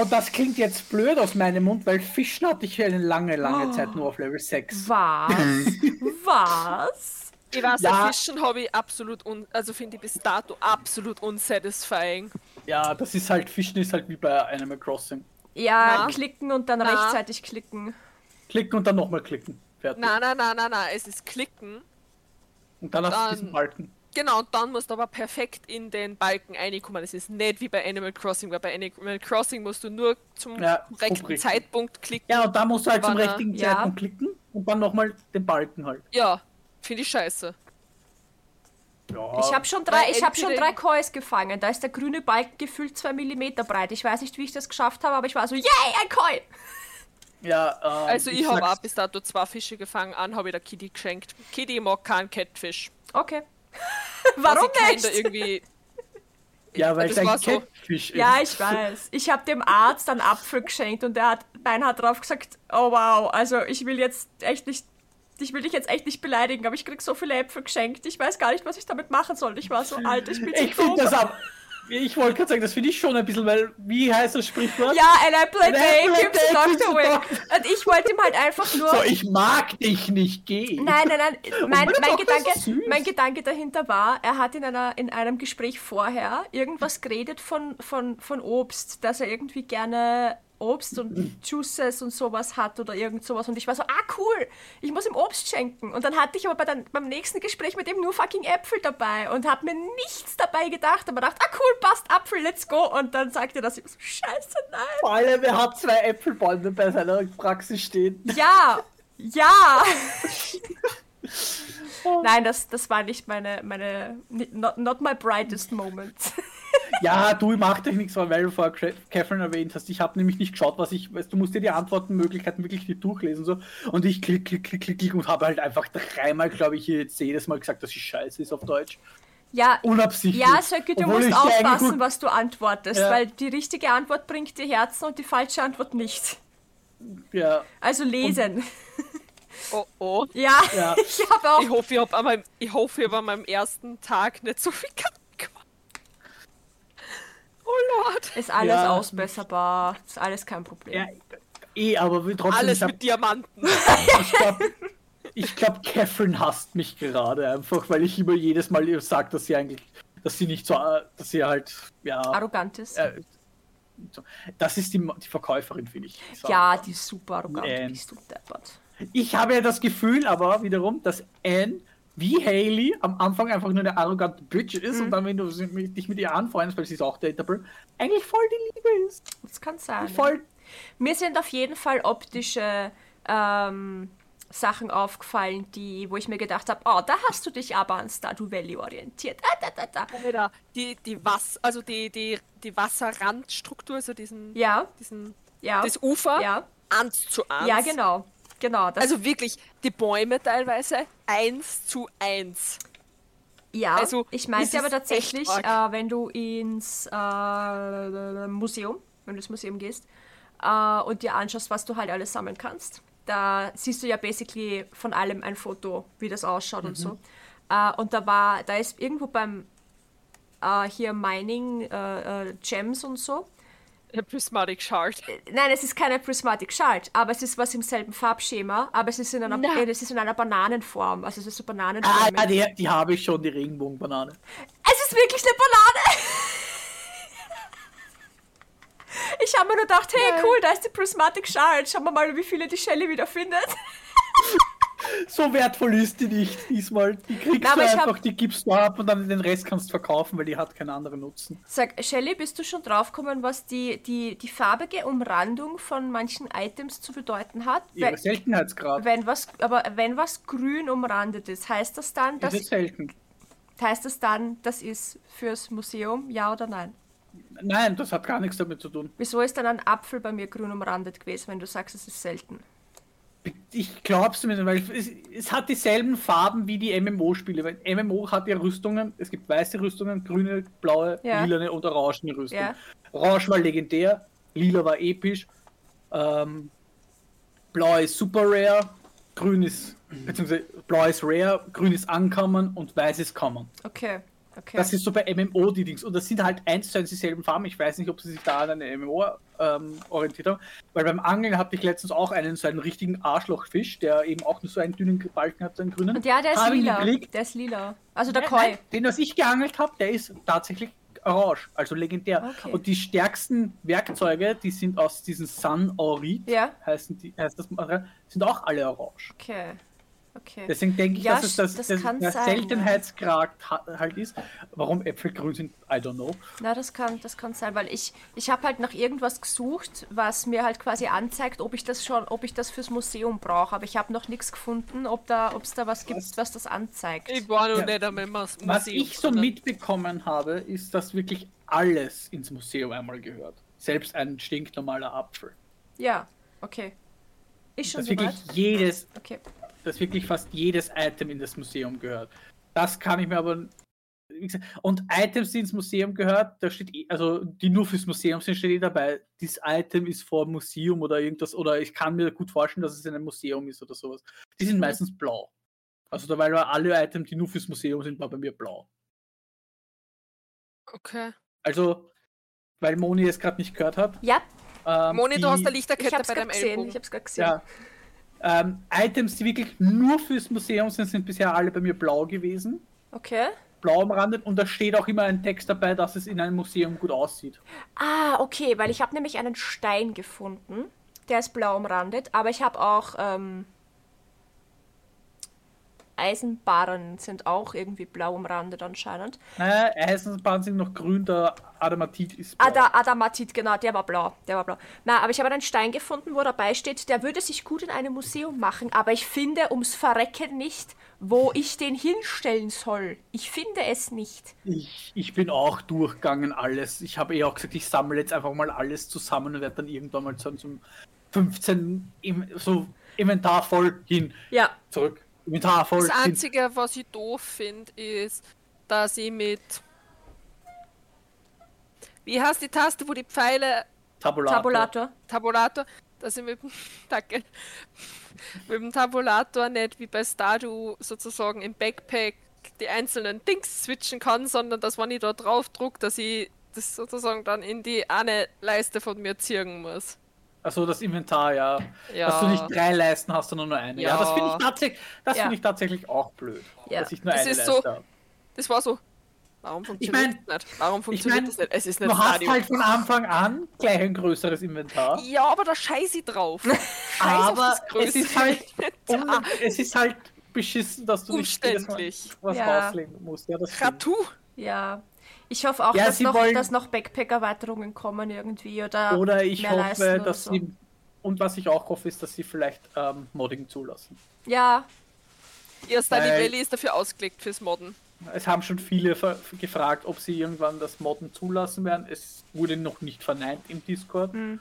und das klingt jetzt blöd aus meinem Mund, weil Fischen hatte ich eine lange, lange Oh. Zeit nur auf Level 6. was? was? Ich weiß, Ja. Fischen habe ich absolut, un also finde ich bis dato absolut unsatisfying. Ja, das ist halt, Fischen ist halt wie bei Animal Crossing. Ja, Na? klicken und dann Na? rechtzeitig klicken. Klicken und dann nochmal klicken. Fertig. Nein, nein, nein, nein, nein, es ist klicken. Und dann hast du Dann- diesen Balken. Genau, und dann musst du aber perfekt in den Balken reinkommen. Es ist nicht wie bei Animal Crossing, weil bei Animal Crossing musst du nur zum Ja, richtig. Zeitpunkt klicken. Ja, und da musst du halt zum er- richtigen ja. Zeitpunkt klicken und dann nochmal den Balken halt. Ja, finde ich scheiße. Ja, Ich habe schon drei, ich habe schon drei Kois gefangen. Da ist der grüne Balken gefühlt zwei Millimeter breit. Ich weiß nicht, wie ich das geschafft habe, aber ich war so, yay, ein Koi! ja, ähm, Also ich habe auch bis dato zwei Fische gefangen, an habe ich der Kitty geschenkt. Kitty mag keinen Catfish. Okay. Warum nicht? irgendwie. Ja, weil das es ein war so. Catfish ist. Ja, ich weiß. Ich habe dem Arzt einen Apfel geschenkt und der hat beinhart drauf gesagt, oh wow, also ich will jetzt echt nicht, ich will dich jetzt echt nicht beleidigen, aber ich krieg so viele Äpfel geschenkt, ich weiß gar nicht, was ich damit machen soll. Ich war so alt, ich bin so Ich finde das ab. Ich wollte gerade sagen, das finde ich schon ein bisschen, weil, wie heißt das Sprichwort? Ja, an apple a day keeps the doctor away. Und ich wollte ihm halt einfach nur... So, ich mag dich nicht, geh. Nein, nein, nein. Mein, mein, Gedanke, so mein Gedanke dahinter war, er hat in, einer, in einem Gespräch vorher irgendwas geredet von, von, von Obst, dass er irgendwie gerne Obst und Juices und sowas hat oder irgend sowas. Und ich war so, ah cool, ich muss ihm Obst schenken. Und dann hatte ich aber bei den, beim nächsten Gespräch mit ihm nur fucking Äpfel dabei und habe mir nichts dabei gedacht, aber dachte, ah cool, passt, Apfel, let's go. Und dann sagte er das, ich so, scheiße, nein. Vor allem, er hat zwei Äpfelbäume bei seiner Praxis stehen. Ja, ja. Nein, das, das war nicht meine, meine, not, not my brightest moment. Ja, du mach dich nichts, weil du vorher Cra- Catherine erwähnt hast. Ich habe nämlich nicht geschaut, was ich, weißt, du musst dir die Antwortenmöglichkeiten wirklich nicht durchlesen so. Und ich klick, klick, klick, klick, klick und habe halt einfach dreimal, glaube ich, jetzt jedes Mal gesagt, dass ich scheiße ist auf Deutsch. Ja, Unabsichtlich. ja, Söcke, du Obwohl musst aufpassen, was du antwortest, Ja. weil die richtige Antwort bringt dir Herzen und die falsche Antwort nicht. Ja, Also lesen. Oh oh. ja, ja. ich habe auch. Ich hoffe, ich habe an, meinem- ich hoffe, ich hab an meinem ersten Tag nicht so viel gemacht. Oh Lord. Ist alles Ja. ausbesserbar. Ist alles kein Problem. ja eh, aber wie trotzdem, Alles hab- mit Diamanten. ich glaube, glaub, Catherine hasst mich gerade einfach, weil ich immer jedes Mal ihr sage, dass sie eigentlich, dass sie nicht so, dass sie halt, ja, Arrogant ist. äh, das ist die, die Verkäuferin, finde ich. So. ja, die ist super arrogant. Ähm. Bist du deppert. Ich habe ja das Gefühl, aber wiederum, dass Anne wie Haley am Anfang einfach nur eine arrogante Bitch ist Mhm. und dann, wenn du dich mit ihr anfreundest, weil sie ist auch dateable, eigentlich voll die Liebe ist. Das kann sein. Voll. Mir sind auf jeden Fall optische ähm, Sachen aufgefallen, die, wo ich mir gedacht habe, oh, da hast du dich aber an Stardew Valley orientiert. Ah, da, da, da. Die, die Wass, also die, die, die Wasserrandstruktur, also diesen, Ja, diesen, ja, das Ufer, ja, eins zu eins. ja, genau, genau. Das, Also wirklich, die Bäume teilweise eins zu eins. ja, also, ich meinte aber tatsächlich, äh, wenn du ins äh, Museum, wenn du ins Museum gehst äh, und dir anschaust, was du halt alles sammeln kannst, da siehst du ja basically von allem ein Foto, wie das ausschaut und so. Äh, und da war, da ist irgendwo beim äh, hier Mining äh, Gems und so. Ein Prismatic Shard. Nein, es ist keine Prismatic Shard, aber es ist was im selben Farbschema, aber es ist in einer, Na. äh, es ist in einer Bananenform, also es ist so Ah, Bananenform. ja, die, die habe ich schon, die Regenbogenbanane. Es ist wirklich eine Banane! Ich habe mir nur gedacht, hey cool, da ist die Prismatic Shard. Schauen wir mal, wie viele die Shelly wieder findet. So wertvoll ist die nicht diesmal. Die kriegst Na, du einfach, hab- die gibst du ab und dann den Rest kannst du verkaufen, weil die hat keinen anderen Nutzen. Sag, Shelly, bist du schon draufgekommen, was die, die, die farbige Umrandung von manchen Items zu bedeuten hat? Wenn, Seltenheitsgrad. wenn was, aber wenn was grün umrandet ist, heißt das dann, Das dass, ist selten. heißt das dann, das ist fürs Museum, ja oder nein? Nein, das hat gar nichts damit zu tun. Wieso ist dann ein Apfel bei mir grün umrandet gewesen, wenn du sagst, es ist selten? Ich glaub's mir, weil es, es hat dieselben Farben wie die MMO-Spiele. Weil MMO hat ja Rüstungen, es gibt weiße Rüstungen, grüne, blaue, Ja. lilane und orangene Rüstungen. Ja. Orange war legendär, lila war episch, ähm, blau ist super rare, grün ist, beziehungsweise blau ist rare, grün ist ankommen und weiß ist common. Okay, okay. Das ist so bei MMO die Dings. Und das sind halt eins zu eins dieselben Farben. Ich weiß nicht, ob sie sich da an eine MMO ähm, orientiert haben. Weil beim Angeln hatte ich letztens auch einen so einen richtigen Arschlochfisch, der eben auch nur so einen dünnen Balken hat, so einen grünen. Und ja, der ist Hab ihn lila. Der ist lila. Also der Nein, Koi. nein, Den, was ich geangelt habe, der ist tatsächlich orange, also legendär. Okay. Und die stärksten Werkzeuge, die sind aus diesem Sun Aurit, Ja. heißen die, heißt das Material, sind auch alle orange. Okay. Okay. Deswegen denke ich, Ja, dass es das, das das kann der sein, Seltenheitsgrad ha- halt ist. Warum Äpfel grün sind, I don't know. Na, das kann, das kann sein, weil ich, ich habe halt nach irgendwas gesucht, was mir halt quasi anzeigt, ob ich das schon, ob ich das fürs Museum brauche. Aber ich habe noch nichts gefunden, ob da, ob es da was gibt, was das anzeigt. Ich war noch Ja. nicht einmal im Mus- Museum. Was ich so mitbekommen habe, ist, dass wirklich alles ins Museum einmal gehört. Selbst ein stinknormaler Apfel. Ja, okay. Ist schon Dass wirklich soweit? jedes, Okay. Dass wirklich fast jedes Item in das Museum gehört. Das kann ich mir aber. Und Items, die ins Museum gehört, da steht eh, also die nur fürs Museum sind, steht eh dabei, dieses Item ist vor Museum oder irgendwas, oder ich kann mir gut vorstellen, dass es in einem Museum ist oder sowas. Die sind meistens blau. Also da weil alle Items, die nur fürs Museum sind, war bei mir blau. Okay. Also, weil Moni es gerade nicht gehört hat. Ja, Ähm, Moni, die, du hast eine ich Lichterkette bei deinem gesehen. Ellbogen. Ich habe es gerade gesehen. Ja. Ähm, Items, die wirklich nur fürs Museum sind, sind bisher alle bei mir blau gewesen. Okay. Blau umrandet und da steht auch immer ein Text dabei, dass es in einem Museum gut aussieht. Ah, okay, weil ich habe nämlich einen Stein gefunden, der ist blau umrandet, aber ich habe auch ähm, Eisenbarren sind auch irgendwie blau umrandet anscheinend. Naja, Eisenbahn sind noch grün, der Adamatit ist blau. Ada, Adamatit, genau, der war blau, der war blau. Na, aber ich habe einen Stein gefunden, wo dabei steht, der würde sich gut in einem Museum machen, aber ich finde ums Verrecken nicht, wo ich den hinstellen soll. Ich finde es nicht. ich, ich bin auch durchgegangen alles. Ich habe eh auch gesagt, ich sammle jetzt einfach mal alles zusammen und werde dann irgendwann mal so zum 15 im, so Inventar voll hin, Ja, zurück. Inventar voll Das. Einzige, was ich doof finde, ist, dass ich mit. Wie heißt die Taste, wo die Pfeile. Tabulator. Tabulator. Tabulator, dass ich mit dem, danke, mit dem Tabulator nicht wie bei Stardew sozusagen im Backpack die einzelnen Dings switchen kann, sondern dass wenn ich da drauf druck, dass ich das sozusagen dann in die eine Leiste von mir ziehen muss. Also das Inventar, ja. Ja. Dass du nicht drei Leisten hast, sondern nur eine. Ja, Ja. das finde ich, tatsächlich, das Ja. finde ich tatsächlich auch blöd. Ja. Dass ich nur Das eine ist Leiste so- habe. Das war so. Warum funktioniert mein- das nicht? Warum funktioniert mein, das nicht? Es ist nicht Du hast halt von Anfang an gleich ein größeres Inventar. Ja, aber da scheiße ich drauf. Scheiß Aber auf das Größte. es ist halt, un- es ist halt beschissen, dass du nicht jedes Mal Umständlich. was Ja. rauslegen musst. Ja, das stimmt. Ratu. Ja. Ich hoffe auch, Ja, dass, noch, wollen- dass noch Backpack-Erweiterungen kommen irgendwie oder, Oder ich mehr hoffe, oder dass so. sie. Und was ich auch hoffe, ist, dass sie vielleicht ähm, Modding zulassen. Ja, Ja, Stardew Valley ist dafür ausgelegt fürs Modden. Es haben schon viele ver- gefragt, ob sie irgendwann das Modden zulassen werden. Es wurde noch nicht verneint im Discord, Hm.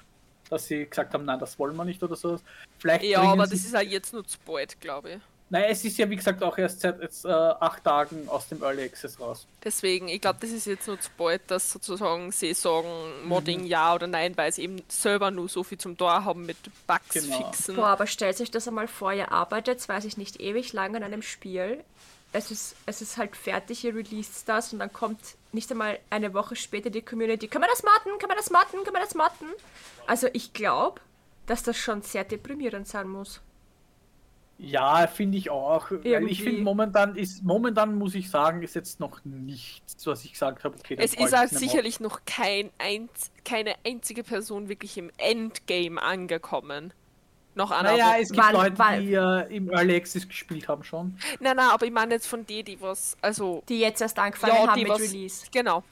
dass sie gesagt haben, nein, das wollen wir nicht oder so. Vielleicht Ja, aber sie, das ist ja jetzt nur zu bald, glaube ich. Nein, es ist ja wie gesagt auch erst seit jetzt, äh, acht Tagen aus dem Early Access raus. Deswegen, ich glaube, das ist jetzt nur zu bald, dass sozusagen sie sagen, Modding ja oder nein, weil sie eben selber nur so viel zum Tor haben mit Bugs Genau. fixen. boah, aber stellt euch das einmal vor, ihr arbeitet, weiß ich nicht, ewig lang an einem Spiel. Es ist, es ist halt fertig, ihr released das und dann kommt nicht einmal eine Woche später die Community. Kann man das modden? Kann man das modden? Kann man das modden? Also ich glaube, dass das schon sehr deprimierend sein muss. Ja, finde ich auch. Weil ich finde momentan ist, momentan muss ich sagen, ist jetzt noch nichts, was ich gesagt habe, okay, Es das ist nicht sicherlich noch kein einz keine einzige Person wirklich im Endgame angekommen. Noch einer. Naja, es gibt Wann- Leute, wann- die äh, im Early Access gespielt haben schon. Nein, nein, aber ich meine jetzt von denen, die was. Also. Die jetzt erst angefangen Ja, haben die mit was- Release. Genau.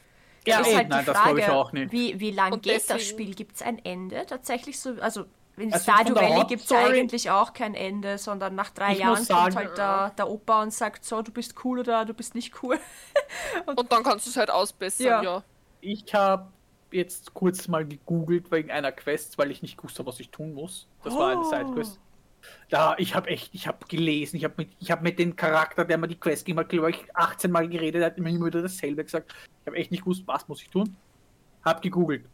Ja, ist eh, halt nein, die das glaube ich Frage, auch nicht. wie, wie lang Und geht das deswegen- Spiel? Gibt es ein Ende? Tatsächlich so, also in Also Stardew Valley gibt es eigentlich auch kein Ende, sondern nach drei Ich Jahren muss kommt sagen- halt der, der Opa und sagt so, du bist cool oder du bist nicht cool. Und dann kannst du es halt ausbessern, Ja. ja. Ich habe jetzt kurz mal gegoogelt wegen einer Quest, weil ich nicht wusste, was ich tun muss. Das war eine Oh. Sidequest. Da, ich habe echt, ich habe gelesen, ich habe mit, ich habe mit dem Charakter, der mir die Quest gegeben hat, glaube ich, 18 Mal geredet, hat immer wieder dasselbe gesagt. Ich habe echt nicht gewusst, was muss ich tun. Hab gegoogelt.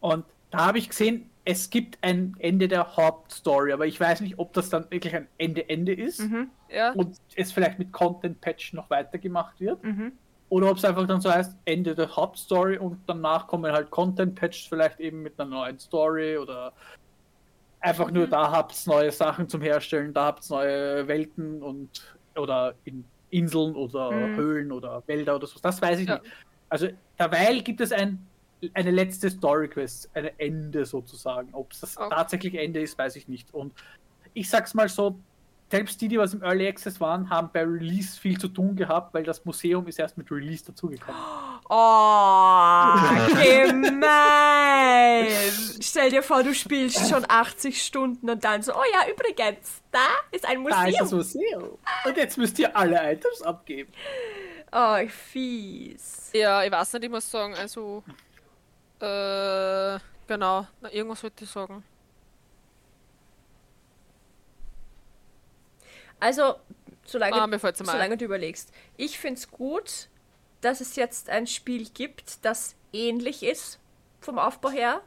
Und da habe ich gesehen, es gibt ein Ende der Hauptstory, aber ich weiß nicht, ob das dann wirklich ein Ende-Ende ist Mhm. Ja. und es vielleicht mit Content-Patch noch weitergemacht wird. Mhm. Oder ob es einfach dann so heißt, Ende der Hauptstory und danach kommen halt Content-Patches vielleicht eben mit einer neuen Story oder einfach nur da habt's neue Sachen zum Herstellen, da habt's neue Welten und oder in Inseln oder Mhm. Höhlen oder Wälder oder so. Das weiß ich Ja. nicht. Also derweil gibt es ein, eine letzte Story-Quest, ein Ende sozusagen. Ob es das Okay. tatsächlich Ende ist, weiß ich nicht. Und ich sag's mal so, selbst die, die was im Early Access waren, haben bei Release viel zu tun gehabt, weil das Museum ist erst mit Release dazugekommen. Oh, gemein! Stell dir vor, du spielst schon 80 Stunden und dann so, oh ja, übrigens, da ist ein Da ist das Museum. Museum. Und jetzt müsst ihr alle Items abgeben. Oh, fies. Ja, ich weiß nicht, ich muss sagen, also. Äh, genau. Na, irgendwas wollte ich sagen. Also, solange, Ah, solange du überlegst. Ich finde es gut, dass es jetzt ein Spiel gibt, das ähnlich ist vom Aufbau her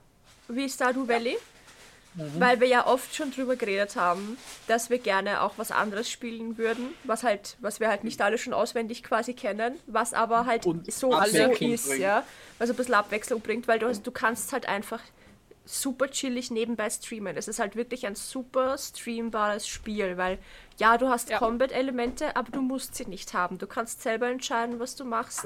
wie Stardew Valley. Weil wir ja oft schon drüber geredet haben, dass wir gerne auch was anderes spielen würden, was halt, was wir halt nicht alle schon auswendig quasi kennen, was aber halt Und so, so Abwechslung ist, bringt. ja. Was ein bisschen Abwechslung bringt, weil du, du kannst halt einfach super chillig nebenbei streamen. Es ist halt wirklich ein super streambares Spiel, weil ja, du hast Ja. Combat-Elemente, aber du musst sie nicht haben. Du kannst selber entscheiden, was du machst.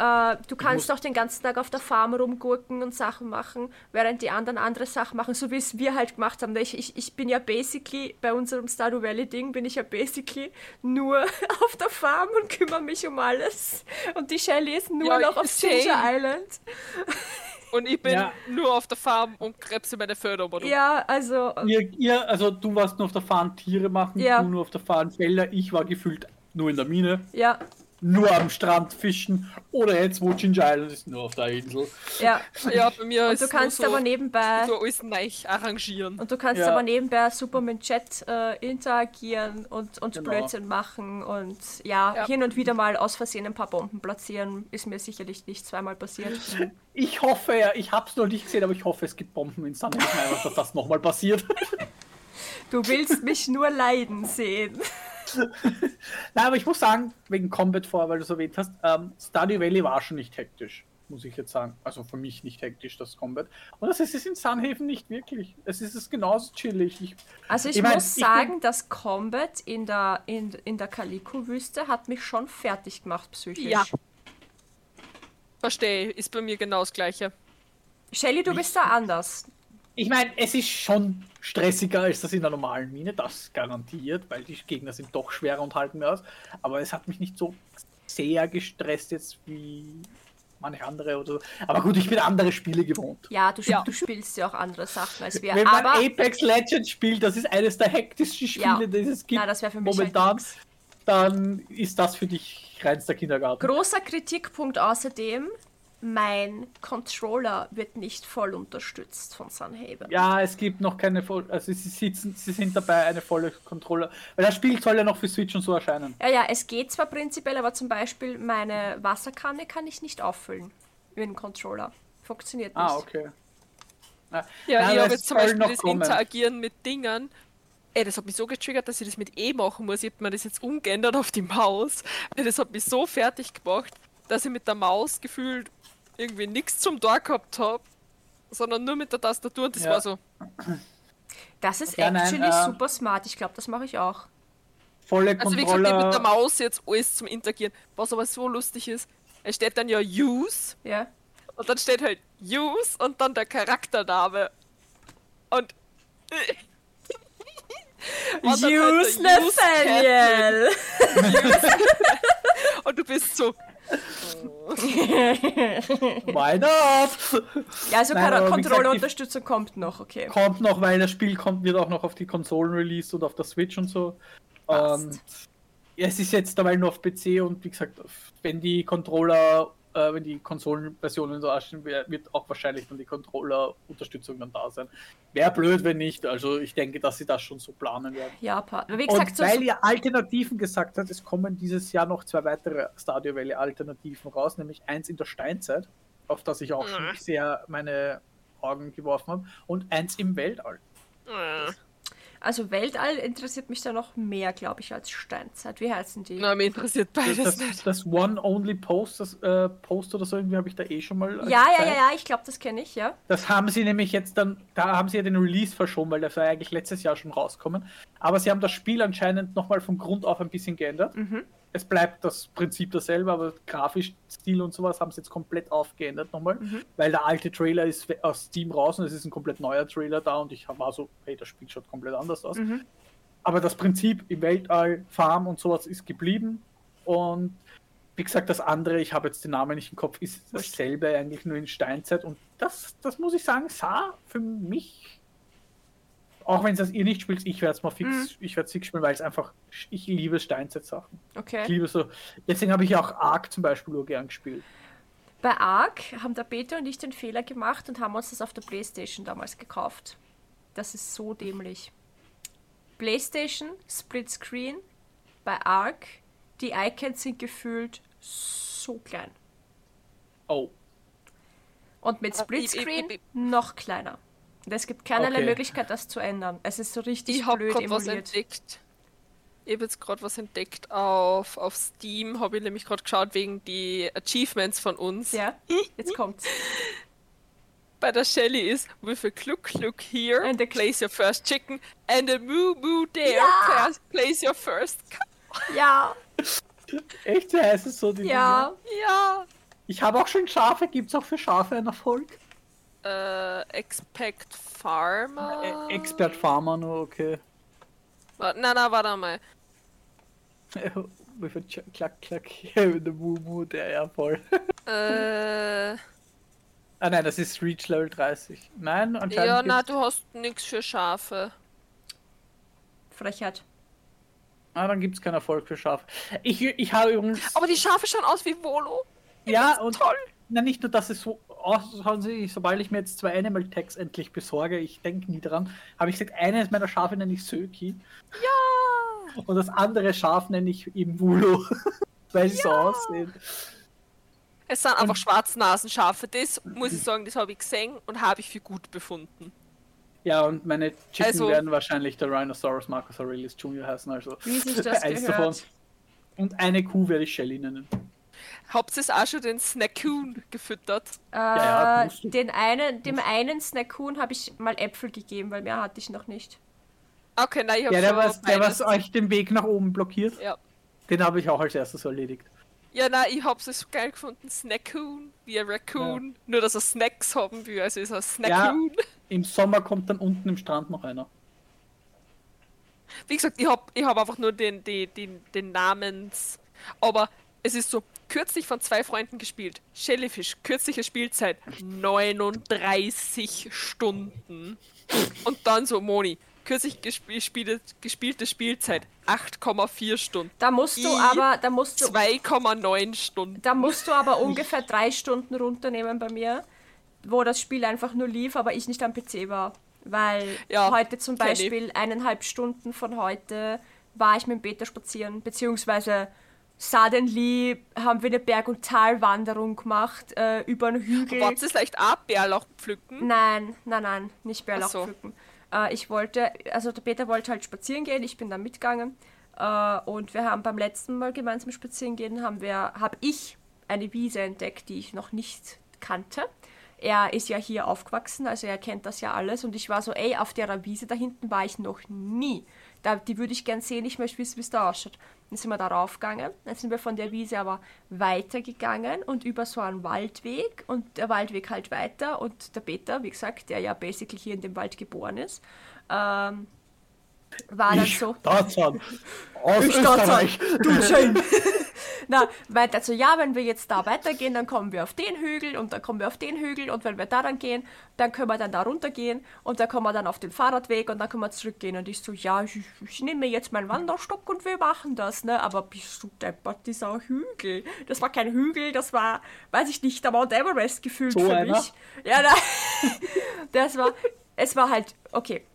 Äh, du kannst auch den ganzen Tag auf der Farm rumgurken und Sachen machen, während die anderen andere Sachen machen, so wie es wir halt gemacht haben. Ich, ich, ich bin ja basically, bei unserem Stardew Valley-Ding, bin ich ja basically nur auf der Farm und kümmere mich um alles. Und die Shelly ist nur Ja, noch auf. Ginger Island. Und ich bin Ja. nur auf der Farm und krebse meine Förder. aber du- Ja, also Ihr, ihr, also du warst nur auf der Fahrt Tiere machen, Ja. du nur auf der Fahrt Felder, ich war gefühlt nur in der Mine. Ja, nur am Strand fischen oder jetzt, wo Ginger Island ist, nur auf der Insel. Ja. Ja, bei mir Und ist du kannst so, aber nebenbei so alles neu arrangieren. und du kannst Ja. aber nebenbei super mit Chat äh, interagieren und, und Genau. Blödsinn machen und ja, Ja. hin und wieder mal aus Versehen ein paar Bomben platzieren. Ist mir sicherlich nicht zweimal passiert. Ich hoffe ja, ich hab's noch nicht gesehen, aber ich hoffe, es gibt Bomben in San Diego, dass das nochmal passiert. Du willst mich nur leiden sehen. Nein, aber ich muss sagen, wegen Combat vor, weil du es erwähnt hast, ähm, Stardew Valley war schon nicht hektisch, muss ich jetzt sagen. Also für mich nicht hektisch, das Combat. Und das ist es in Sunhaven nicht wirklich. Es ist es genauso chillig. Ich, Also ich, Ich mein, muss ich sagen, bin- das Combat in der, in, in der Calico-Wüste hat mich schon fertig gemacht psychisch. Ja. Verstehe, ist bei mir genau das gleiche. Shelly, du bist da anders. Ich meine, es ist schon stressiger als das in der normalen Mine, das garantiert, weil die Gegner sind doch schwerer und halten mehr aus. Aber es hat mich nicht so sehr gestresst jetzt wie manche andere oder so. Aber gut, ich bin andere Spiele gewohnt. Ja, du, Ja. du spielst ja auch andere Sachen als wir. Wenn man aber Apex Legends spielt, das ist eines der hektischsten Ja. Spiele, die es gibt Nein, das wäre für mich halt momentan, nix. dann ist das für dich reinster Kindergarten. großer Kritikpunkt außerdem, mein Controller wird nicht voll unterstützt von Sunhaven. Ja, es gibt noch keine voll, also sie sitzen, sie sind dabei eine volle Controller, weil das Spiel soll ja noch für Switch und so erscheinen. Ja, ja, es geht zwar prinzipiell, aber zum Beispiel meine Wasserkanne kann ich nicht auffüllen mit dem Controller. Funktioniert nicht. Ah, okay. Ja, Ja, Nein, ich habe es jetzt zum Beispiel noch das kommen. Interagieren mit Dingen. Ey, das hat mich so getriggert, dass ich das mit E machen muss. Ich habe mir das jetzt umgeändert auf die Maus. Das hat mich so fertig gemacht, dass ich mit der Maus gefühlt irgendwie nichts zum Tor gehabt habe, sondern nur mit der Tastatur. Und das Ja. war so. Das ist Ja, nein, actually äh, super smart. Ich glaube, das mache ich auch. Volle Also wie gesagt, ich mit der Maus jetzt alles zum Interagieren. Was aber so lustig ist, es steht dann ja Use Ja. und dann steht halt Use und dann der Charaktername. Und. Halt Use der Use Nathaniel! Und du bist so. Why not? Ja, also Nein, Controller-Unterstützung kommt noch, okay. kommt noch, weil das Spiel kommt, wird auch noch auf die Konsolen released und auf der Switch und so. Passt. Und ja, es ist jetzt dabei nur auf PC und wie gesagt, wenn die Controller, äh, wenn die Konsolenversionen so erscheinen, wird auch wahrscheinlich dann die Controller-Unterstützung dann da sein. Wäre blöd, wenn nicht. Also ich denke, dass sie das schon so planen werden. Ja, wie gesagt, Und so, weil ihr Alternativen gesagt habt, es kommen dieses Jahr noch zwei weitere Stadio Valley Alternativen raus, nämlich eins in der Steinzeit, auf das ich auch schon Mhm. sehr meine Augen geworfen habe, und eins im Weltall. äh, also Weltall interessiert mich da noch mehr, glaube ich, als Steinzeit. Wie heißen die? Na, mich interessiert Das, beides das, nicht. das One Only Post, das äh, Post oder so, irgendwie habe ich da eh schon mal. ja, ja, ja, ja, ich glaube, das kenne ich, ja. Das haben sie nämlich jetzt dann, da haben sie ja den Release verschoben, weil das war ja eigentlich letztes Jahr schon rauskommen. Aber sie haben das Spiel anscheinend nochmal von Grund auf ein bisschen geändert. Mhm. Es bleibt das Prinzip dasselbe, aber grafisch, Stil und sowas haben sie jetzt komplett aufgeändert nochmal, Mhm. weil der alte Trailer ist aus Steam raus und es ist ein komplett neuer Trailer da und ich war so, hey, das Spiel schaut komplett anders aus. Mhm. Aber das Prinzip im Weltall, Farm und sowas ist geblieben und wie gesagt, das andere, ich habe jetzt den Namen nicht im Kopf, ist dasselbe eigentlich nur in Steinzeit und das, das muss ich sagen, sah für mich, auch wenn es das ihr nicht spielt, ich werde es mal fix, Mhm. ich werde es fix spielen, weil es einfach, ich liebe Steinzeit-Sachen. Ich Okay. liebe so, deswegen habe ich auch Ark zum Beispiel nur gern gespielt. Bei Ark haben der Peter und ich den Fehler gemacht und haben uns das auf der Playstation damals gekauft. Das ist so dämlich. Playstation, Split Screen, bei Ark, die Icons sind gefühlt so klein. Oh, Und mit Split ich- ich- Screen ich- noch kleiner. Und es gibt keinerlei Okay. Möglichkeit, das zu ändern. Es ist so richtig Ich habe blöd gerade was emuliert. entdeckt. Ich habe jetzt gerade was entdeckt auf, auf Steam, habe ich nämlich gerade geschaut wegen die Achievements von uns. Ja, jetzt kommt's. Bei der Shelly ist with a cluck cluck here, And a place your first chicken, and a moo moo there, Ja. place- your first cow. Ja, echt, wie heißt es so? Die ja. Dinge? Ja. Ich habe auch schon Schafe, gibt es auch für Schafe einen Erfolg? Äh, expect Farmer. Äh, Expert Farmer nur, okay. Wa- Nein, nein, warte mal. With a klack, klack, here in the moo moo, der ja voll. Äh, Ah nein, das ist Reach Level 30. Nein, anscheinend. ja, na, gibt's- du hast nichts für Schafe. Frechheit. Ah, dann gibt es keinen Erfolg für Schaf. Ich, ich habe übrigens. Aber die Schafe schauen aus wie Volo. ja, und Toll. na, nicht nur, dass es so ausschauen sie, sobald ich mir jetzt zwei Animal Tags endlich besorge, ich denke nie dran, habe ich gesagt, eines meiner Schafe nenne ich Söki Ja. und das andere Schaf nenne ich eben Wulo, weil sie so aussehen. Es sind einfach Schwarznasenschafe. Das muss ich sagen, das habe ich gesehen und habe ich für gut befunden. Ja, und meine Chicken Also- werden wahrscheinlich der Rhinoceros Marcus Aurelius Jr. heißen, also Wie sich das eins gehört. davon. Und eine Kuh werde ich Shelly nennen. Habt ihr auch schon den Snackoon gefüttert? Äh, ja, du. den einen, dem einen Snackoon habe ich mal Äpfel gegeben, weil mehr hatte ich noch nicht. Okay, nein, ich habe Ja, der, schon was, der was euch den Weg nach oben blockiert, Ja. den habe ich auch als erstes erledigt. Ja, nein, ich hab's so geil gefunden. Snackoon, wie ein Raccoon. Nur, dass er Snacks haben will, also ist er Snackoon. Im Sommer kommt dann unten im Strand noch einer. Wie gesagt, ich hab, ich hab einfach nur den, den, den, den Namens. Aber es ist so, kürzlich von zwei Freunden gespielt. Jellyfish, kürzliche Spielzeit 39 Stunden. Und dann so, Moni, kürzlich gesp gespielte, gespielte Spielzeit 8,4 Stunden. Da musst du I- aber, da musst du, 2,9 Stunden. da musst du aber ungefähr drei Stunden runternehmen bei mir, wo das Spiel einfach nur lief, aber ich nicht am PC war. Weil Ja, heute zum. Beispiel eineinhalb Stunden von heute war ich mit dem Beta spazieren, beziehungsweise suddenly haben wir eine Berg- und Talwanderung gemacht, äh, über einen Hügel. Wolltest du vielleicht auch Bärlauch pflücken? Nein, nein, nein, nicht Bärlauch so. pflücken. Äh, ich wollte, also der Peter wollte halt spazieren gehen, ich bin dann mitgegangen. Äh, und wir haben beim letzten Mal gemeinsam spazieren gehen, haben wir, habe ich eine Wiese entdeckt, die ich noch nicht kannte. Er ist ja hier aufgewachsen, also er kennt das ja alles. Und ich war so, ey, auf der Wiese da hinten war ich noch nie. Da, die würde ich gern sehen, ich möchte wissen, wie es da ausschaut. Dann sind wir da raufgegangen, dann sind wir von der Wiese aber weitergegangen und über so einen Waldweg. Und der Waldweg halt weiter. Und der Peter, wie gesagt, der ja basically hier in dem Wald geboren ist, ähm, war dann so, Tarzan. Aus ich Österreich. du schön. Na, meint er so, ja, wenn wir jetzt da weitergehen, dann kommen wir auf den Hügel und dann kommen wir auf den Hügel und wenn wir da dann gehen, dann können wir dann da runtergehen und dann kommen wir dann auf den Fahrradweg und dann können wir zurückgehen. Und ich so, ja, ich, ich nehme jetzt meinen Wanderstock und wir machen das, ne? Aber bist du deppert, dieser Hügel. Das war kein Hügel, das war, weiß ich nicht, der Mount Everest gefühlt So für einer? mich. Ja, na, das war, es war halt, okay,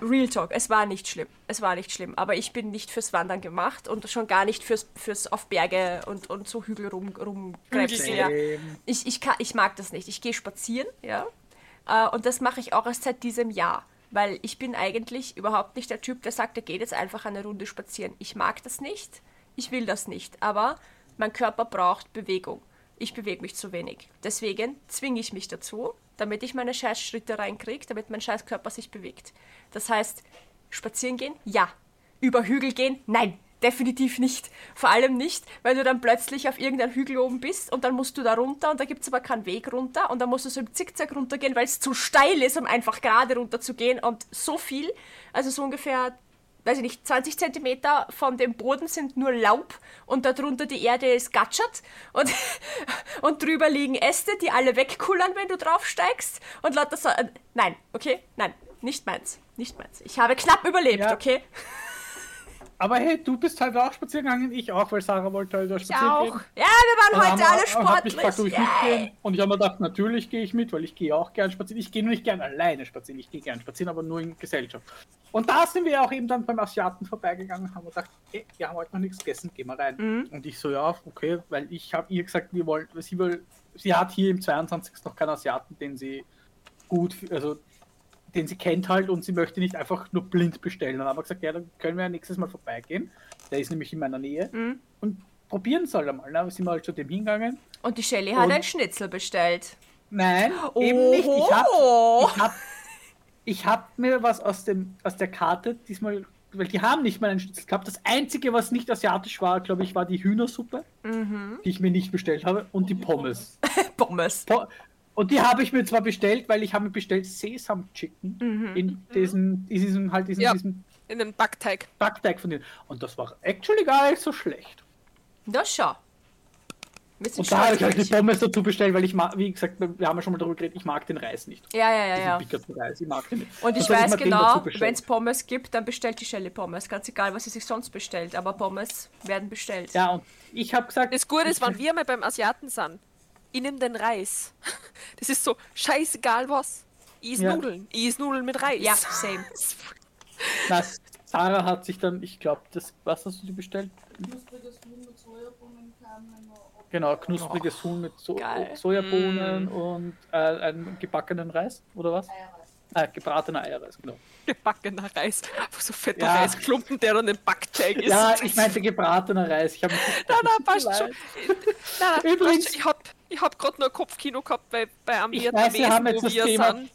Real Talk, es war nicht schlimm. Es war nicht schlimm. Aber ich bin nicht fürs Wandern gemacht und schon gar nicht fürs, fürs auf Berge und, und so Hügel rum, rumkrebsen. Ja. Ich, ich, kann, ich mag das nicht. Ich gehe spazieren, ja. Äh, und das mache ich auch erst seit diesem Jahr. Weil ich bin eigentlich überhaupt nicht der Typ, der sagt, er geht jetzt einfach eine Runde spazieren. Ich mag das nicht. Ich will das nicht. Aber mein Körper braucht Bewegung. Ich bewege mich zu wenig. Deswegen zwinge ich mich dazu, damit ich meine scheiß Schritte reinkriege, damit mein scheiß Körper sich bewegt. Das heißt, spazieren gehen? Ja. Über Hügel gehen? Nein. Definitiv nicht. Vor allem nicht, weil du dann plötzlich auf irgendeinem Hügel oben bist und dann musst du da runter und da gibt es aber keinen Weg runter und dann musst du so im Zickzack runtergehen, weil es zu steil ist, um einfach gerade runter zu gehen und so viel, also so ungefähr weiß ich nicht, 20 Zentimeter von dem Boden sind nur Laub und darunter die Erde ist gatschert und, und drüber liegen Äste, die alle wegkullern, wenn du draufsteigst und lauter so. äh, Nein, okay? Nein, nicht meins. Nicht meins. Ich habe knapp überlebt, Ja. okay? Aber hey, du bist halt auch spazieren gegangen, ich auch, weil Sarah wollte halt auch Ich spazieren auch. gehen. Ja, wir waren Und heute haben- alle Hab mich sportlich. gefragt, ob ich mitgehen. Und ich habe mir gedacht, natürlich gehe ich mit, weil ich gehe auch gern spazieren. Ich gehe nur nicht gern alleine spazieren. Ich gehe gern spazieren, aber nur in Gesellschaft. Und da sind wir auch eben dann beim Asiaten vorbeigegangen und haben gedacht, hey, wir haben heute noch nichts gegessen, gehen wir rein. Mhm. Und ich so, ja, okay, weil ich habe ihr gesagt, wir wollen, sie will, sie hat hier im 22. noch keinen Asiaten, den sie gut, also den sie kennt halt und sie möchte nicht einfach nur blind bestellen. Dann haben wir gesagt, ja, dann können wir ja nächstes Mal vorbeigehen. Der ist nämlich in meiner Nähe. Mhm. Und probieren soll er mal. Da sind wir halt zu dem hingegangen. Und die Shelly hat Und- ein Schnitzel bestellt. Nein, eben nicht. Ich habe Oh. ich hab, ich hab mir was aus, dem, aus der Karte diesmal, weil die haben nicht mal einen Schnitzel gehabt. Das einzige, was nicht asiatisch war, glaube ich, war die Hühnersuppe, Mhm. die ich mir nicht bestellt habe, und die Pommes. Pommes. Po und die habe ich mir zwar bestellt, weil ich habe mir bestellt Sesam Chicken Mhm. in diesem, in diesem halt diesem, Ja. diesem In den Backteig. Backteig von denen. Und das war actually gar nicht so schlecht. Das schau. Und da habe ich halt die Pommes dazu bestellt, weil ich mag, wie gesagt, wir haben ja schon mal darüber geredet, ich mag den Reis nicht. Ja, ja, ja, Diesen ja. Reis, ich mag den nicht. Und ich Das weiß genau, wenn es Pommes gibt, dann bestellt die Shelley Pommes. Ganz egal, was sie sich sonst bestellt. Aber Pommes werden bestellt. Ja, und ich habe gesagt, Das Gute ist, wenn wir mal beim Asiaten sind, ich nehme den Reis. Das ist so scheißegal was. Ich is Ja. Nudeln. Ich is Nudeln mit Reis. Ja, same. na, Sarah hat sich dann, ich glaube, das, was hast du dir bestellt? Knuspriges Huhn mit Sojabohnen, Genau, knuspriges Huhn mit so geil. Sojabohnen Mm. und äh, einen gebackenen Reis, oder was? Eierreis. Ah, gebratener Eierreis, genau. Gebackener Reis. Einfach so fetter Ja. Reisklumpen, der dann im Backteig ist. Ja, ich meinte gebratener Reis. Ich habe Na, na, passt schon. Na, na, Übrigens- passt schon. ich hab, ich hab gerade nur Kopfkino gehabt bei, bei einem Ich weiß, wir haben jetzt das Thema- sind.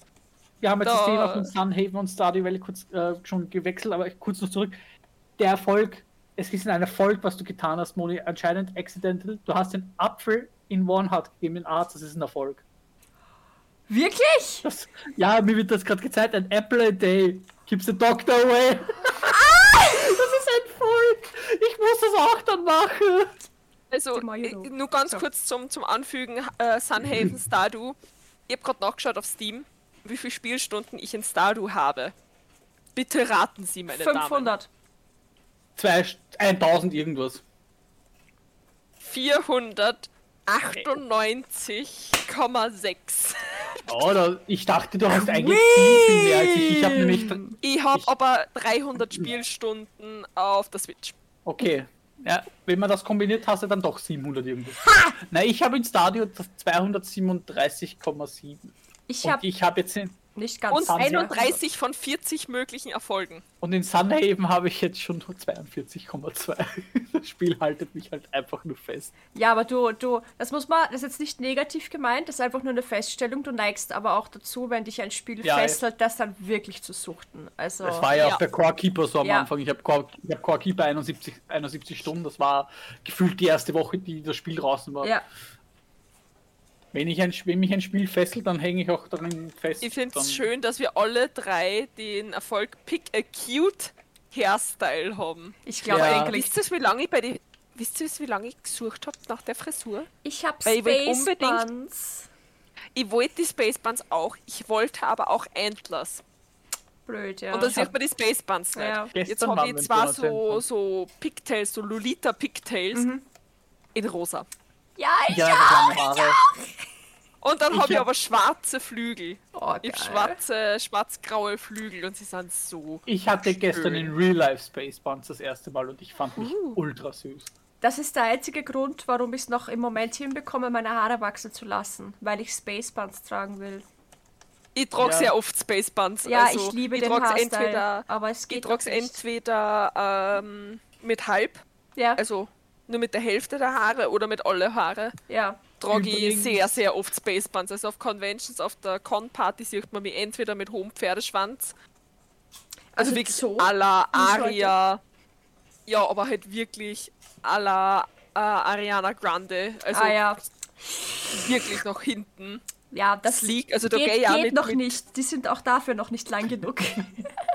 Wir haben jetzt das Da- Thema von Sunhaven und Stardew Valley kurz äh, schon gewechselt, aber kurz noch zurück. Der Erfolg, es ist ein Erfolg, was du getan hast, Moni, anscheinend accidental. Du hast den Apfel in One Hot gegeben, den Arzt, das ist ein Erfolg. Wirklich? Das, ja, mir wird das gerade gezeigt, ein Apple a day keeps the doctor away. das ist ein Erfolg. Ich muss das auch dann machen. Also, nur ganz So. kurz zum, zum Anfügen: äh, Sunhaven Stardew. Ich habe gerade nachgeschaut auf Steam, wie viele Spielstunden ich in Stardew habe. Bitte raten Sie, meine Damen. 500. Zwei, 1000 irgendwas. 498,6. Oder ich dachte, du hast eigentlich viel, viel mehr als ich. Ich habe nämlich. Ich habe aber 300 Spielstunden auf der Switch. Okay. Ja, wenn man das kombiniert, hast du dann doch 700 irgendwas. Nein, ich habe in Stadio das 237,7. Ich habe ich habe jetzt in, nicht ganz Und Sun- 31 von 40 möglichen Erfolgen. und in Sunhaven habe ich jetzt schon nur 42,2. Das Spiel haltet mich halt einfach nur fest. Ja, aber du, du, das muss man, das ist jetzt nicht negativ gemeint, das ist einfach nur eine Feststellung. Du neigst aber auch dazu, wenn dich ein Spiel Ja, fesselt, das dann wirklich zu suchten. Also, Das war ja, Ja. auch bei Core Keeper so am Ja. Anfang. Ich habe Core, ich hab Core Keeper 71, 71 Stunden. Das war gefühlt die erste Woche, die das Spiel draußen war. ja. Wenn, ich ein, wenn mich ein Spiel fesselt, dann hänge ich auch darin fest. Ich finde Dann- es schön, dass wir alle drei den Erfolg Pick a Cute Hairstyle haben. Ich glaube Ja. eigentlich. Wisst ihr, wie lange ich bei die Wisst ihr, wie lange ich gesucht habe nach der Frisur? Ich habe ich Space unbedingt- Buns. Ich wollte die Space Buns auch, ich wollte aber auch Antlers. Blöd, ja. Und da sieht man die Space Buns nicht. Ja. Jetzt habe ich zwar so, so Pigtails, so Lolita Pigtails Mhm. in rosa. Ja, ich Ja, lange Haare. Und dann Ich habe ich hab- aber schwarze Flügel. Oh, Ich habe schwarze, schwarz-graue Flügel und sie sind so. Ich hatte gestern Schön. in Real Life Space Buns das erste Mal und ich fand mich Uh. ultra süß. Das ist der einzige Grund, warum ich es noch im Moment hinbekomme, meine Haare wachsen zu lassen, weil ich Space Buns tragen will. Ich trage Ja. sehr oft Space Buns. Ja, also, ich liebe ich den Haarstyle, entweder, aber es Ich geht trage es entweder ähm, mit halb, Ja, also nur mit der Hälfte der Haare oder mit alle Haare. ja. Trage ich sehr, sehr oft Space Buns. Also auf Conventions, auf der Con-Party sieht man mich entweder mit hohem Pferdeschwanz, also, Also wirklich so? à la? Aria. Ja, aber halt wirklich à la äh, Ariana Grande. Also ah ja, wirklich nach hinten. ja, das Sleek, also da geht, geht mit- noch mit- nicht. Die sind auch dafür noch nicht lang genug.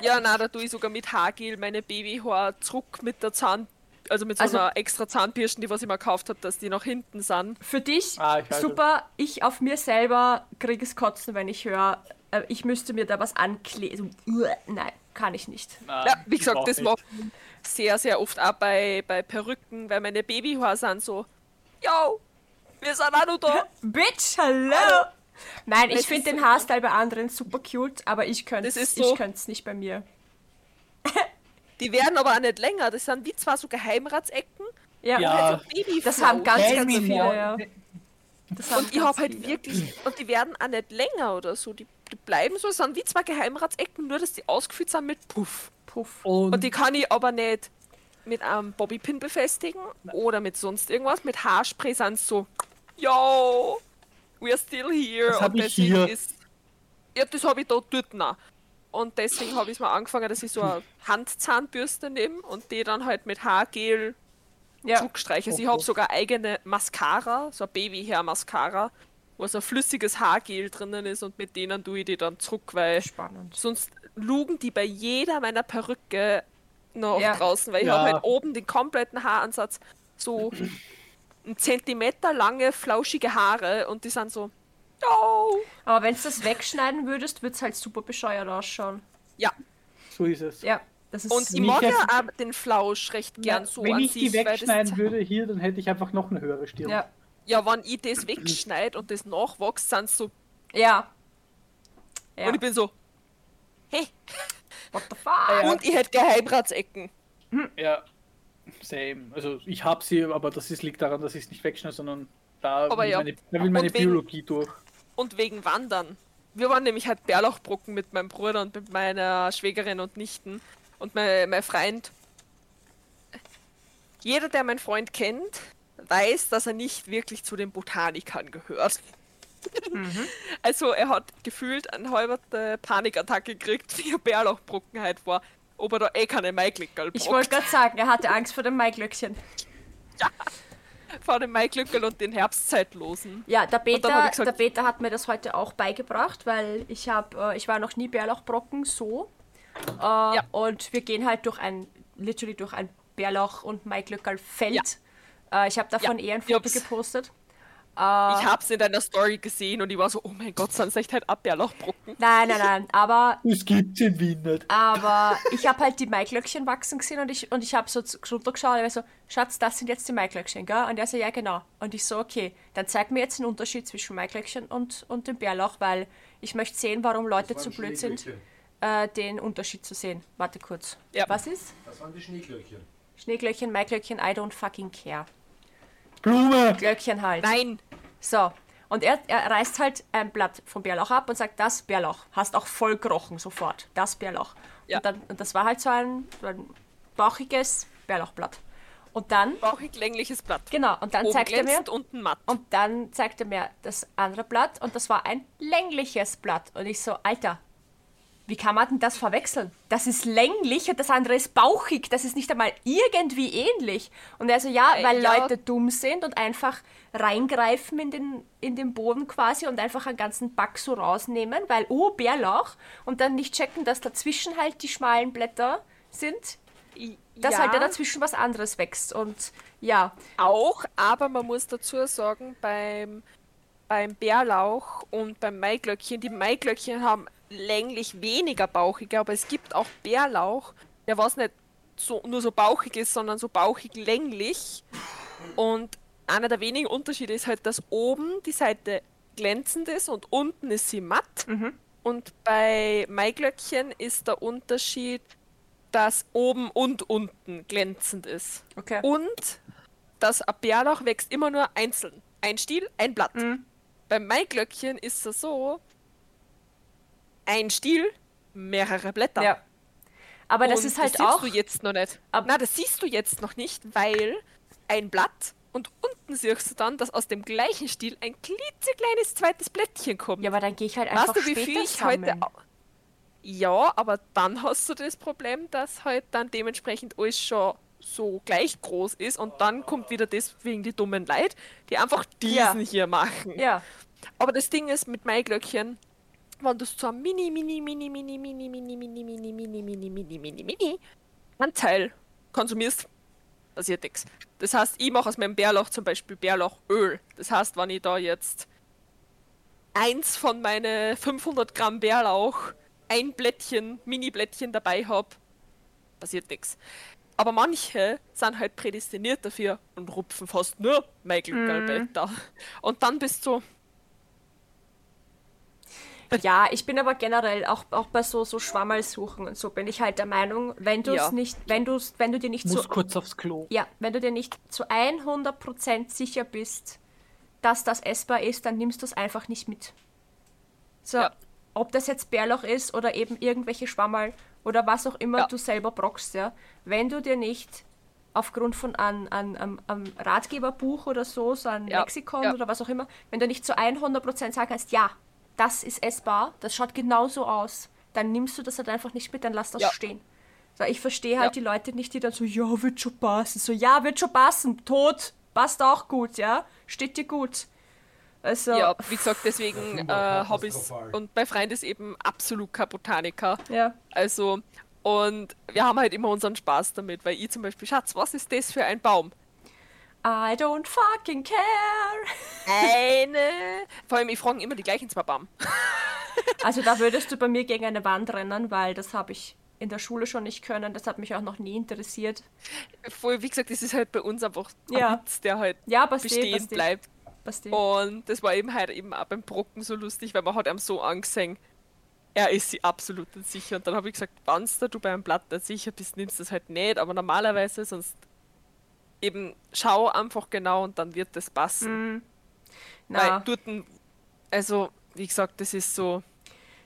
Ja, na, da tue ich sogar mit Haargel meine Babyhaar zurück mit der Zahn, also mit so Also- einer extra Zahnbürsten, die was ich mir gekauft habe, dass die nach hinten sind. Für dich Ah, ich super. Ich auf mir selber kriege es kotzen, wenn ich höre, äh, ich müsste mir da was ankleben. So, nein, kann ich nicht. Na, Ja, wie ich gesagt, das ich sehr, sehr oft auch bei, bei Perücken, weil meine Babyhaare sind so, yo, wir sind auch noch da. Bitch, hallo! Nein, ich finde ist den so- Haarstyle bei anderen super cute, aber ich könnte es so- ich könnte es nicht bei mir. Die werden aber auch nicht länger. Das sind wie zwar so Geheimratsecken, Ja, Ja. also Babyflaus. das haben ganz, ganz me viele, ja. Das Und ich ganz habe halt viele. wirklich, und die werden auch nicht länger oder so. Die, die bleiben so, es sind wie zwei Geheimratsecken, nur dass die ausgefüllt sind mit Puff. Puff. Und, Und die kann ich aber nicht mit einem Bobbypin befestigen oder mit sonst irgendwas. Mit Haarspray sind sie so, yo, we're still here. Das hab und ich hier. ist. Ja, das habe ich da dort noch. Und deswegen habe ich mal angefangen, dass ich so eine Handzahnbürste nehme und die dann halt mit Haargel Ja. zurückstreiche. Also ich habe sogar eigene Mascara, so ein Babyhair-Mascara, wo so ein flüssiges Haargel drinnen ist und mit denen tue ich die dann zurück, weil Spannend. sonst lugen die bei jeder meiner Perücke noch Ja. draußen, weil ich Ja. habe halt oben den kompletten Haaransatz so ein Zentimeter lange, flauschige Haare und die sind so. Oh. Aber wenn du das wegschneiden würdest, würde es halt super bescheuert ausschauen. Ja. So ist es. Ja, das ist. Und ich mag ja den Flausch recht gern so Wenn an ich die wegschneiden würde hier, dann hätte ich einfach noch eine höhere Stirn. ja. Ja, wenn ich das wegschneide und das nachwächst, sind so. Ja. Ja. Und ich bin so. Hey. What the fuck? Ja. Und ich hätte Geheimratsecken. Ja, same. Also ich habe sie, aber das ist, liegt daran, dass ich es nicht wegschneide, sondern da Aber will ja. meine, da will meine Biologie durch. Und wegen Wandern. Wir waren nämlich halt Bärlauchbrocken mit meinem Bruder und mit meiner Schwägerin und Nichten. Und mein, mein Freund. Jeder, der meinen Freund kennt, weiß, dass er nicht wirklich zu den Botanikern gehört. Also er hat gefühlt eine halbe Panikattacke gekriegt, wie er Bärlauchbrocken halt war. Ob er da eh keine Maiglückerl Ich wollte gerade sagen, er hatte Angst vor dem Maiglöckchen. Vor dem Maiglückerl und den Herbstzeitlosen. Ja, der Peter, gesagt- der Peter hat mir das heute auch beigebracht, weil ich habe, äh, ich war noch nie Bärlauchbrocken so. Äh, Und wir gehen halt durch ein, literally durch ein Bärlauch- und Maiglöckerl-Feld. Äh, ich habe davon Ja, eher ein Foto hab's- gepostet. Ich hab's in deiner Story gesehen und ich war so, oh mein Gott, sind es echt halt ab Bärlauchbrocken. Nein, nein, nein, aber Es gibt's in Wien nicht. Aber ich habe halt die Maiglöckchen wachsen gesehen und ich, und ich habe so runtergeschaut und ich war so, Schatz, das sind jetzt die Maiglöckchen, gell? Und er so, ja genau. Und ich so, okay, dann zeig mir jetzt den Unterschied zwischen Maiglöckchen und, und dem Bärlauch, weil ich möchte sehen, warum Leute zu blöd sind, äh, den Unterschied zu sehen. Warte kurz. Ja. Was ist? Das waren die Schneeglöckchen. Schneeglöckchen, Maiglöckchen, I don't fucking care. Blume! Glöckchen halt. Nein, So. Und er, er reißt halt ein Blatt vom Bärlauch ab und sagt, das Bärlauch. Hast auch voll gerochen sofort. Das Bärlauch. Ja. Und, dann, und das war halt so ein, so ein bauchiges Bärlauchblatt. Und dann, bauchig längliches Blatt. genau, und dann Oben zeigt er mir, unten matt. und dann zeigt er mir das andere Blatt und das war ein längliches Blatt. Und ich so, Alter, wie kann man denn das verwechseln? Das ist länglich und das andere ist bauchig. Das ist nicht einmal irgendwie ähnlich. Und er so, ja, Äh, weil ja. Leute dumm sind und einfach reingreifen in den, in den Boden quasi und einfach einen ganzen Back so rausnehmen, weil, oh, Bärlauch. Und dann nicht checken, dass dazwischen halt die schmalen Blätter sind, dass ja, halt da dazwischen was anderes wächst. Und ja, auch, aber man muss dazu sagen, beim, beim Bärlauch und beim Maiglöckchen, die Maiglöckchen haben länglich weniger bauchige, aber es gibt auch Bärlauch, der was nicht so, nur so bauchig ist, sondern so bauchig länglich. Und einer der wenigen Unterschiede ist halt, dass oben die Seite glänzend ist und unten ist sie matt. Und bei Maiglöckchen ist der Unterschied, dass oben und unten glänzend ist. okay. Und das Bärlauch wächst immer nur einzeln. Ein Stiel, ein Blatt. Mhm. Beim Maiglöckchen ist es so, ein Stiel, mehrere Blätter. Ja. Aber das Und ist halt das auch. siehst du jetzt noch nicht. Ab- Na, das siehst du jetzt noch nicht, weil ein Blatt und unten siehst du dann, dass aus dem gleichen Stiel ein klitzekleines zweites Blättchen kommt. Ja, aber dann gehe ich halt einfach weißt du, wie viel ich sammeln. heute. Ja, aber dann hast du das Problem, dass halt dann dementsprechend alles schon so gleich groß ist und dann kommt wieder das wegen die dummen Leute, die einfach diesen Ja. hier machen. Ja, Aber das Ding ist mit Maiglöckchen, wenn du so ein mini, mini, mini, mini, mini, mini, mini, mini, mini, mini, mini, mini, mini Anteil konsumierst, passiert nichts. Das heißt, ich mache aus meinem Bärlauch zum Beispiel Bärlauchöl. Das heißt, wenn ich da jetzt eins von meinen 500 Gramm Bärlauch, ein Blättchen, Mini-Blättchen dabei habe, passiert nichts. Aber manche sind halt prädestiniert dafür und rupfen fast nur Maiglöckerlblätter. Und dann bist du, ja, ich bin aber generell auch, auch bei so, so Schwammerlsuchen und so bin ich halt der Meinung, wenn du es Ja. nicht, wenn du wenn du dir nicht Muss so kurz aufs Klo. ja, wenn du dir nicht zu 100% sicher bist, dass das essbar ist, dann nimmst du es einfach nicht mit. So, Ja. ob das jetzt Bärlauch ist oder eben irgendwelche Schwammerl oder was auch immer Ja. du selber brockst, ja. Wenn du dir nicht aufgrund von einem an, an, an Ratgeberbuch oder so, so ein Ja. Lexikon Ja. oder was auch immer, wenn du nicht zu 100% sagen kannst, ja, das ist essbar, das schaut genauso aus, dann nimmst du das halt einfach nicht mit, dann lass das Ja. stehen. So, ich verstehe halt Ja. die Leute nicht, die dann so, ja, wird schon passen. So, ja, wird schon passen. Tot. Passt auch gut, ja. Steht dir gut. Also, Ja, wie gesagt, deswegen äh, war habe ich katastrophal. und mein Freund ist eben absolut kein Botaniker. ja. Also, und wir haben halt immer unseren Spaß damit, weil ich zum Beispiel, Schatz, was ist das für ein Baum? I don't fucking care. Eine. Vor allem, ich frage immer die gleichen zwei Bam. Also da würdest du bei mir gegen eine Wand rennen, weil das habe ich in der Schule schon nicht können. Das hat mich auch noch nie interessiert. Voll, wie gesagt, das ist halt bei uns einfach ein Ja. Witz, der halt Ja, passt eh, bestehen passt eh, bleibt. passt eh. Und das war eben halt eben auch beim Brocken so lustig, weil man hat ihm so angesehen, er ist sie absolut nicht sicher. Und dann habe ich gesagt, wenn du bei einem Blatt nicht sicher bist, nimmst du es halt nicht, aber normalerweise sonst eben schau einfach genau und dann wird das passen. Weil Na, dort, also wie gesagt, das ist so,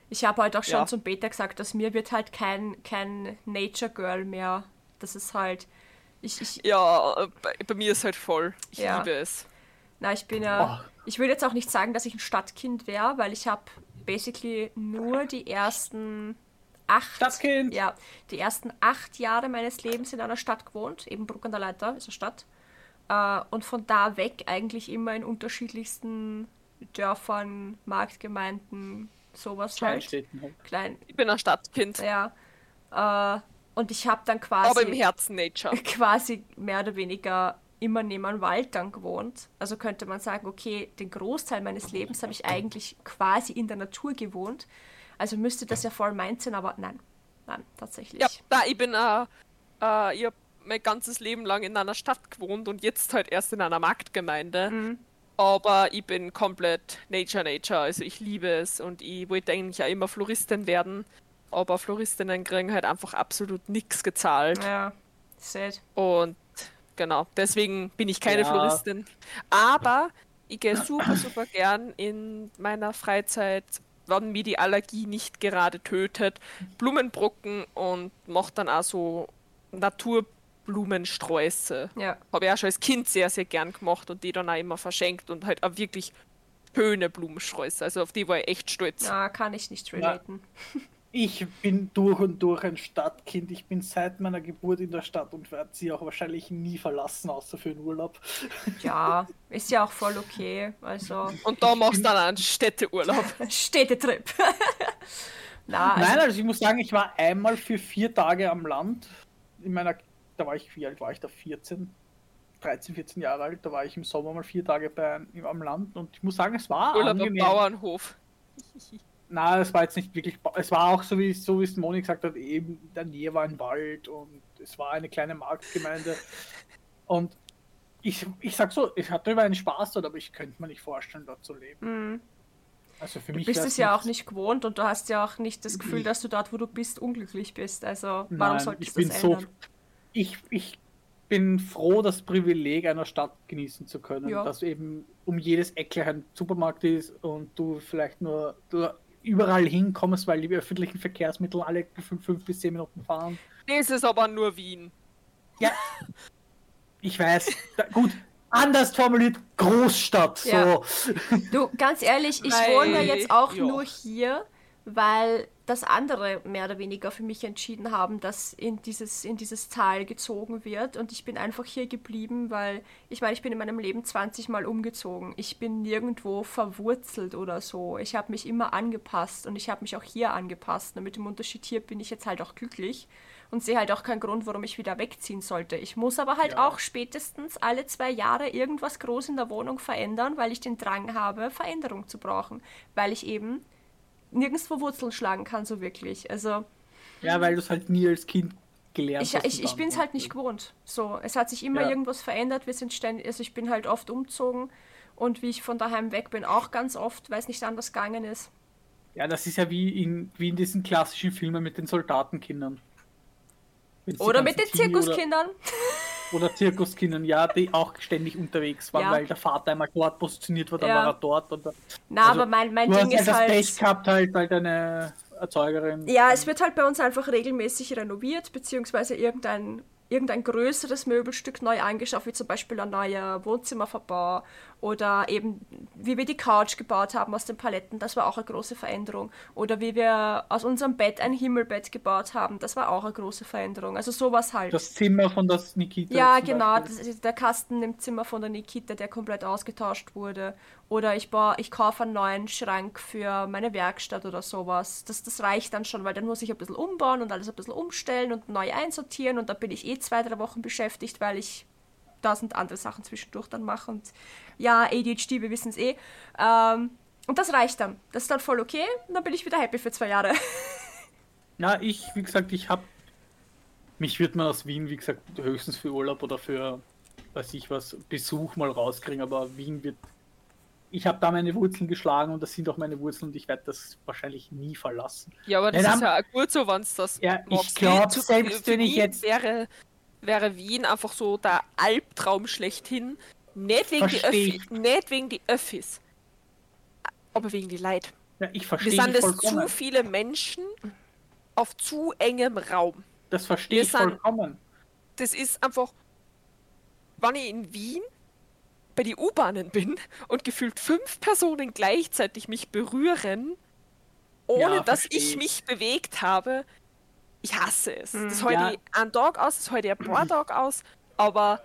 ich habe heute auch schon Ja. zum Beta gesagt, dass mir wird halt kein, kein Nature Girl mehr. Das ist halt. Ich, ich, ja, bei, bei mir ist halt voll. Ich Ja. liebe es. Na, ich bin ja. Ich würde jetzt auch nicht sagen, dass ich ein Stadtkind wäre, weil ich habe basically nur die ersten acht. Stadtkind. Ja, die ersten acht Jahre meines Lebens in einer Stadt gewohnt. Eben Bruck an der Leiter ist eine Stadt. Äh, und von da weg eigentlich immer in unterschiedlichsten Dörfern, Marktgemeinden, sowas halt. Kleinstädten halt. Klein, Ich bin ein Stadtkind, ja. Äh, und ich habe dann quasi aber im Herzen Nature. quasi mehr oder weniger immer neben einem Wald dann gewohnt. Also könnte man sagen, okay, den Großteil meines Lebens habe ich eigentlich quasi in der Natur gewohnt. Also müsste das ja voll meins sein, aber nein, nein, tatsächlich. Ja, da ich bin, äh, äh, ich habe mein ganzes Leben lang in einer Stadt gewohnt und jetzt halt erst in einer Marktgemeinde. Mhm. Aber ich bin komplett Nature Nature, also ich liebe es und ich wollte eigentlich ja immer Floristin werden. Aber Floristinnen kriegen halt einfach absolut nichts gezahlt. Ja, sad. Und genau, deswegen bin ich keine Ja. Floristin. Aber ich gehe super, super gern in meiner Freizeit, wenn mir die Allergie nicht gerade tötet, Blumenbrocken und mache dann auch so Naturblumensträuße. Ja, Habe ich auch schon als Kind sehr, sehr gern gemacht und die dann auch immer verschenkt und halt auch wirklich schöne Blumensträuße. Also auf die war ich echt stolz. na, kann ich nicht relaten. Ich bin durch und durch ein Stadtkind. Ich bin seit meiner Geburt in der Stadt und werde sie auch wahrscheinlich nie verlassen, außer für den Urlaub. Ja, ist ja auch voll okay. Also, Und da machst du dann einen Städteurlaub. Städtetrip. na, also, Nein, also ich muss sagen, ich war einmal für vier Tage am Land. In meiner, da war ich, wie alt war ich da? 14, 13, 14 Jahre alt. Da war ich im Sommer mal vier Tage bei, am Land und ich muss sagen, es war Urlaub am angenehm. Bauernhof. Na, es war jetzt nicht wirklich. Es war auch so, wie so wie es Moni gesagt hat, eben in der Nähe war ein Wald und es war eine kleine Marktgemeinde. Und ich, ich sag so, ich hatte über einen Spaß dort, aber ich könnte mir nicht vorstellen, dort zu leben. Mhm. Also für du mich bist wär's es ja auch nicht gewohnt und du hast ja auch nicht das Gefühl, dass du dort, wo du bist, unglücklich bist. Also, warum Nein, solltest ich du das so. ändern? Ich, ich bin froh, das Privileg einer Stadt genießen zu können. Ja. Dass eben um jedes Eckle ein Supermarkt ist und du vielleicht nur du überall hinkommst, weil die öffentlichen Verkehrsmittel alle fünf, fünf bis zehn Minuten fahren. Das ist aber nur Wien. Ja, ich weiß. Da, gut, anders formuliert, Großstadt. Ja. So. Du, ganz ehrlich, ich Weil- wohne ja jetzt auch ja. nur hier, weil das andere mehr oder weniger für mich entschieden haben, dass in dieses, in dieses Tal gezogen wird. Und ich bin einfach hier geblieben, weil ich meine, ich bin in meinem Leben 20 Mal umgezogen. Ich bin nirgendwo verwurzelt oder so. Ich habe mich immer angepasst und ich habe mich auch hier angepasst. Und mit dem Unterschied hier bin ich jetzt halt auch glücklich und sehe halt auch keinen Grund, warum ich wieder wegziehen sollte. Ich muss aber halt Ja. auch spätestens alle zwei Jahre irgendwas groß in der Wohnung verändern, weil ich den Drang habe, Veränderung zu brauchen. Weil ich eben nirgendwo Wurzeln schlagen kann, so wirklich. Also Ja, weil du es halt nie als Kind gelernt ich, hast. ich, ich bin es halt nicht gewohnt. So, es hat sich immer Ja. irgendwas verändert. Wir sind ständig, also ich bin halt oft umzogen und wie ich von daheim weg bin, auch ganz oft, weil es nicht anders gegangen ist. Ja, das ist ja wie in, wie in diesen klassischen Filmen mit den Soldatenkindern. Oder mit den Zirkuskindern. Oder, oder Zirkuskindern, ja, die auch ständig unterwegs waren, Ja. weil der Vater einmal dort positioniert war, dann Ja. war er dort. Und, Na, Also, aber mein, mein Ding hast halt ist das. Pech gehabt, halt, halt eine Erzeugerin. Ja, es wird halt bei uns einfach regelmäßig renoviert, beziehungsweise irgendein, irgendein größeres Möbelstück neu angeschafft, wie zum Beispiel ein neuer Wohnzimmerverbau oder eben wie wir die Couch gebaut haben aus den Paletten, das war auch eine große Veränderung. Oder wie wir aus unserem Bett ein Himmelbett gebaut haben, das war auch eine große Veränderung. Also sowas halt. Das Zimmer von das Nikita. Ja, genau. Das ist der Kasten im Zimmer von der Nikita, der komplett ausgetauscht wurde. Oder ich, baue, ich kaufe einen neuen Schrank für meine Werkstatt oder sowas. Das, das reicht dann schon, weil dann muss ich ein bisschen umbauen und alles ein bisschen umstellen und neu einsortieren. Und da bin ich eh zwei, drei Wochen beschäftigt, weil ich tausend andere Sachen zwischendurch dann mache. Und ja, ADHD, wir wissen es eh. Ähm, und das reicht dann. Das ist dann voll okay. Und dann bin ich wieder happy für zwei Jahre. Na, ich, wie gesagt, ich habe. Mich wird man aus Wien, wie gesagt, höchstens für Urlaub oder für, weiß ich was, Besuch mal rauskriegen, aber Wien wird. Ich habe da meine Wurzeln geschlagen und das sind auch meine Wurzeln und ich werde das wahrscheinlich nie verlassen. Ja, aber das Ja, ist dann- ja auch gut so, wenn es das Ja, ich magst. glaub, Zu- selbst wenn ich jetzt- Wäre, wäre Wien einfach so der Albtraum schlechthin. Nicht wegen, die Versteh Öffi, nicht wegen die Öffis, aber wegen die Leid. Ja, ich Wir verstehe sind dich es zu viele Menschen auf zu engem Raum. Das verstehe Wir ich sind- vollkommen. Das ist einfach, wenn ich in Wien bei die U-Bahnen bin und gefühlt fünf Personen gleichzeitig mich berühren, ohne Ja, dass ich. mich bewegt habe, ich hasse es. Das Mhm. heute Ja. einen Tag aus, das heute ein paar Tag aus, aber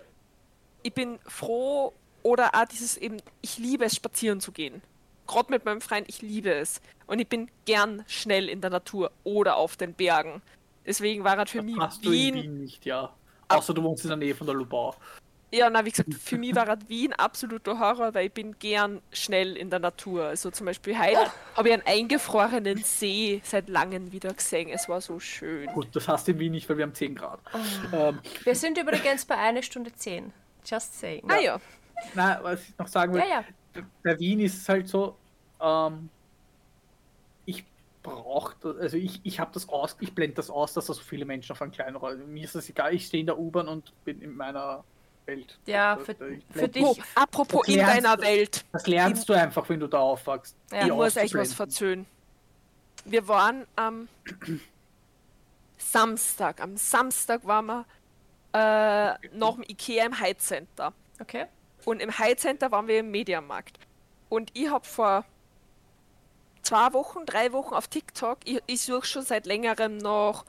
ich bin froh oder auch dieses eben, ich liebe es, spazieren zu gehen. Gerade mit meinem Freund, ich liebe es. Und ich bin gern schnell in der Natur oder auf den Bergen. Deswegen war halt für mich Hast du in Wien Wien nicht, ja. Außer du wohnst in der Nähe von der Lubau. Ja, na, wie gesagt, für mich war Wien absoluter Horror, weil ich bin gern schnell in der Natur. Also zum Beispiel heute habe ich einen eingefrorenen See seit langem wieder gesehen. Es war so schön. Gut, das hast du in Wien nicht, weil wir haben 10 Grad. Oh. Ähm, Wir sind übrigens bei einer Stunde zehn. Just saying. Naja, na, was ich noch sagen will, Ja, ja. bei Wien ist es halt so, ähm, ich brauche, also ich, ich habe das aus, ich blende das aus, dass da so viele Menschen auf einem kleinen Raum. Mir ist das egal, ich stehe in der U-Bahn und bin in meiner Welt. Ja, für- für dich- oh, apropos Das in lernst deiner. Welt. Das lernst du einfach, wenn du da aufwachst. Ja. Ich muss euch was verzöhnen. Wir waren am Samstag. Am Samstag waren wir äh, noch im Ikea im Hyde Center. Okay. Und im Hyde Center waren wir im Mediamarkt. Und ich habe vor zwei Wochen, drei Wochen auf TikTok, ich, ich suche schon seit längerem noch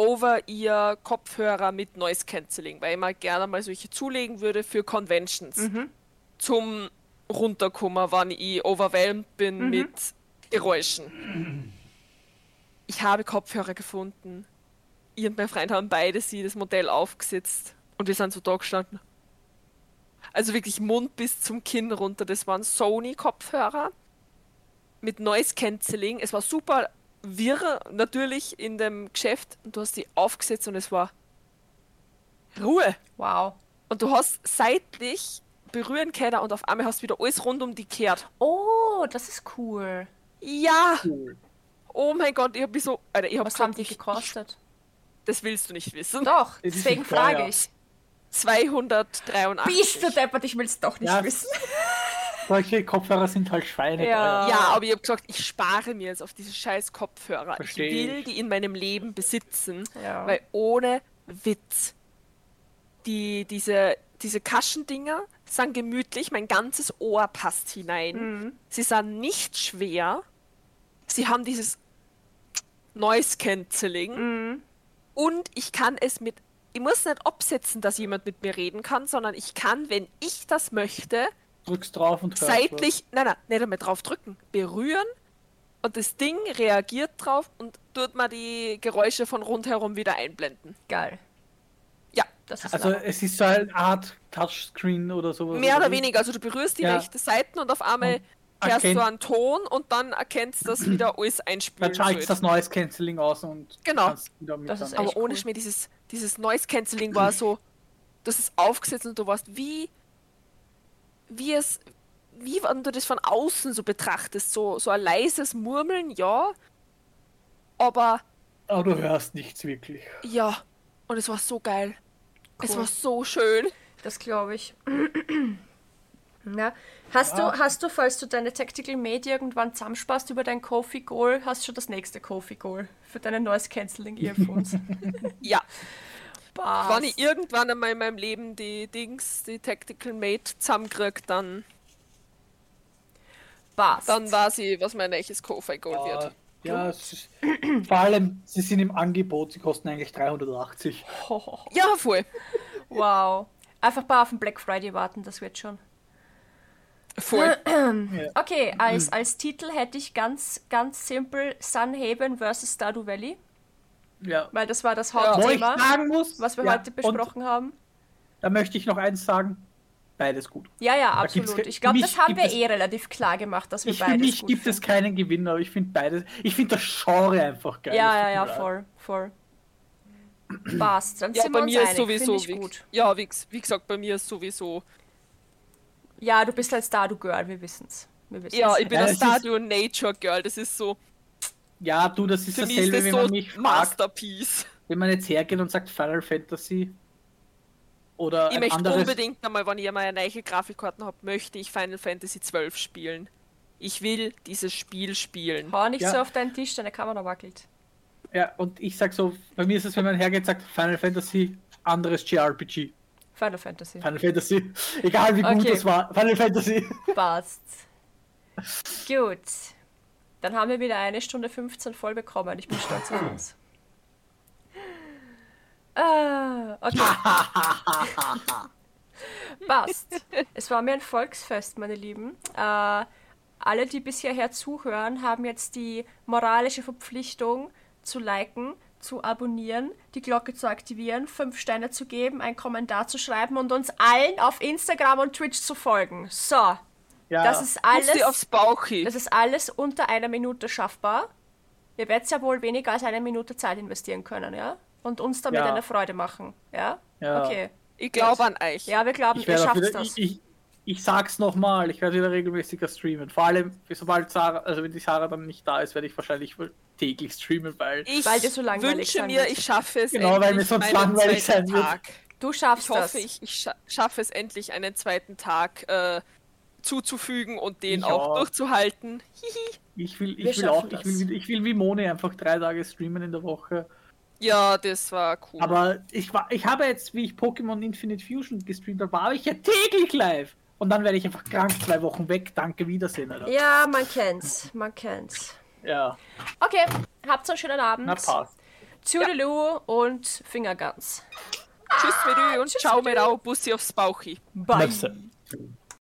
Over-Ear Kopfhörer mit Noise Cancelling, weil ich mal gerne mal solche zulegen würde für Conventions. Zum Runterkommen, wann ich overwhelmed bin mit Geräuschen. Ich habe Kopfhörer gefunden. Ich und mein Freund haben beide sie das Modell aufgesetzt und wir sind so da gestanden. Also wirklich Mund bis zum Kinn runter. Das waren Sony-Kopfhörer mit Noise Cancelling. Es war super wirr natürlich in dem Geschäft und du hast die aufgesetzt und es war Ruhe. Wow. Und du hast seitlich berühren können und auf einmal hast du wieder alles rund um die kehrt. Oh, das ist cool. Ja! Cool. Oh mein Gott, ich hab mich so. Alter, ich hab Was gesagt, haben die gekostet? Das willst du nicht wissen. Doch, deswegen frage ich. 283. Bist du deppert, ich will es doch nicht Ja. wissen. Solche Kopfhörer sind halt Schweine. Ja. Ja, aber ich habe gesagt, ich spare mir jetzt auf diese scheiß Kopfhörer. Versteh ich will ich. die in meinem Leben besitzen, Ja. weil ohne Witz, die, diese, diese Kaschendinger sind gemütlich, mein ganzes Ohr passt hinein. Mhm. Sie sind nicht schwer. Sie haben dieses Noise Cancelling. Mhm. Und ich kann es mit. Ich muss nicht absetzen, dass jemand mit mir reden kann, sondern ich kann, wenn ich das möchte, Drückst drauf und hörst seitlich, nein, nein, nicht einmal drauf drücken, berühren und das Ding reagiert drauf und tut mal die Geräusche von rundherum wieder einblenden. Geil. Ja, Das ist was. Also langer. es ist so eine Art Touchscreen oder sowas. mehr oder wie? weniger. Also du berührst die Ja. rechte Seite und auf einmal Und hörst du einen Ton und dann erkennst du, dass wieder alles einspielen Dann schaltest das Noise Cancelling aus und Genau. kannst wieder mit Das ist Aber ohne cool. Schmäh, dieses, dieses Noise Cancelling war so, das ist aufgesetzt und du warst wie, wie es, wie wenn du das von außen so betrachtest, so, so ein leises Murmeln, ja, aber Aber du hörst nichts wirklich. ja, und es war so geil. Es Cool. war so schön. Das glaube ich. Ja. Hast, Ja. du, hast du, falls du deine Tactical Made irgendwann zusammensparst über dein Kofi Goal, hast du schon das nächste Kofi Goal für deine Noise Cancelling Earphones? Ja, Spaß. wenn ich irgendwann einmal in meinem Leben die Dings, die Tactical Mate zusammenkrieg, dann, Passt. dann weiß ich, was mein nächstes Kofi Gold wird. Ja, ist, vor allem, sie sind im Angebot, sie kosten eigentlich 380. Ja, voll. Wow. Einfach mal auf den Black Friday warten, das wird schon. Voll. Okay, als, als Titel hätte ich ganz, ganz simpel Sunhaven vs. Stardew Valley, Ja. weil das war das Hauptthema, sagen muss, was wir ja, heute besprochen haben. da möchte ich noch eins sagen. Beides gut. Ja, ja, Da absolut. Ich glaube, das haben wir es- eh relativ klar gemacht, dass wir Ich, für beides mich gut gibt es keinen Gewinner, aber ich finde beides. Ich finde das Genre einfach geil. Ja, ja, ja, voll, voll. Passt, dann Ja, sind wir bei mir ist sowieso wie, gut. Ja, wie, wie gesagt, bei mir ist sowieso. Ja, du bist halt Star, du Girl, wir wissen's. Wir wissen's. Ja, ich bin Ja, ein Stadio Nature Girl. Das ist so. Ja, du, das ist Für mich ist dasselbe, das wenn so man mich fragt, Masterpiece. wenn man jetzt hergeht und sagt Final Fantasy oder Ich ein möchte anderes. unbedingt einmal, wenn ich einmal eine neue Grafikkarten habe, möchte ich Final Fantasy 12 spielen. Ich will dieses Spiel spielen. Hau nicht Ja. so auf deinen Tisch, deine Kamera wackelt. Ja, und ich sag so, bei mir ist es, wenn man hergeht und sagt Final Fantasy, anderes JRPG. Final Fantasy. Final Fantasy, egal wie gut Okay. das war, Final Fantasy. Passt. Gut. Dann haben wir wieder eine Stunde 15 voll bekommen. Ich bin stolz auf uns. Ah, okay. Passt. Es war mir ein Volksfest, meine Lieben. Äh, alle, die bis hierher zuhören, haben jetzt die moralische Verpflichtung zu liken, zu abonnieren, die Glocke zu aktivieren, fünf Sterne zu geben, einen Kommentar zu schreiben und uns allen auf Instagram und Twitch zu folgen. So, Ja, das ist Alles aufs Bauchi. das ist alles unter einer Minute schaffbar. Ihr werdet ja wohl weniger als eine Minute Zeit investieren können, ja? Und uns damit Ja. eine Freude machen, ja? Ja. Okay. Ich glaube an euch. Ja, wir glauben, ich ihr schafft wieder, das. ich, ich, ich sag's nochmal, ich werde wieder regelmäßiger streamen. Vor allem, sobald Sarah, also wenn die Sarah dann nicht da ist, werde ich wahrscheinlich wohl täglich streamen, weil Ich Weil dir so langweilig wünsche mir, wird. ich schaffe es Genau, weil mir sonst langweilig zweiten sein wird. Tag. Du schaffst Ich hoffe, das. ich, ich scha schaffe es endlich, einen zweiten Tag äh, zuzufügen und den Ich auch auch. durchzuhalten. Hihi. ich will, Wir ich will auch, ich will, ich will wie Moni einfach drei Tage streamen in der Woche. Ja, das war cool. Aber ich war, ich habe jetzt, wie ich Pokémon Infinite Fusion gestreamt habe, war ich ja täglich live. Und dann werde ich einfach krank, zwei Wochen weg. Danke, Wiedersehen, Alter. Ja, man kennt's. Man kennt's. Ja, Okay, habt einen schönen Abend. na passt. Toodaloo und Fingerguns. Tschüss mit und tschüss ciao mit mit au, Bussi aufs Bauchi. Bye. Möpse.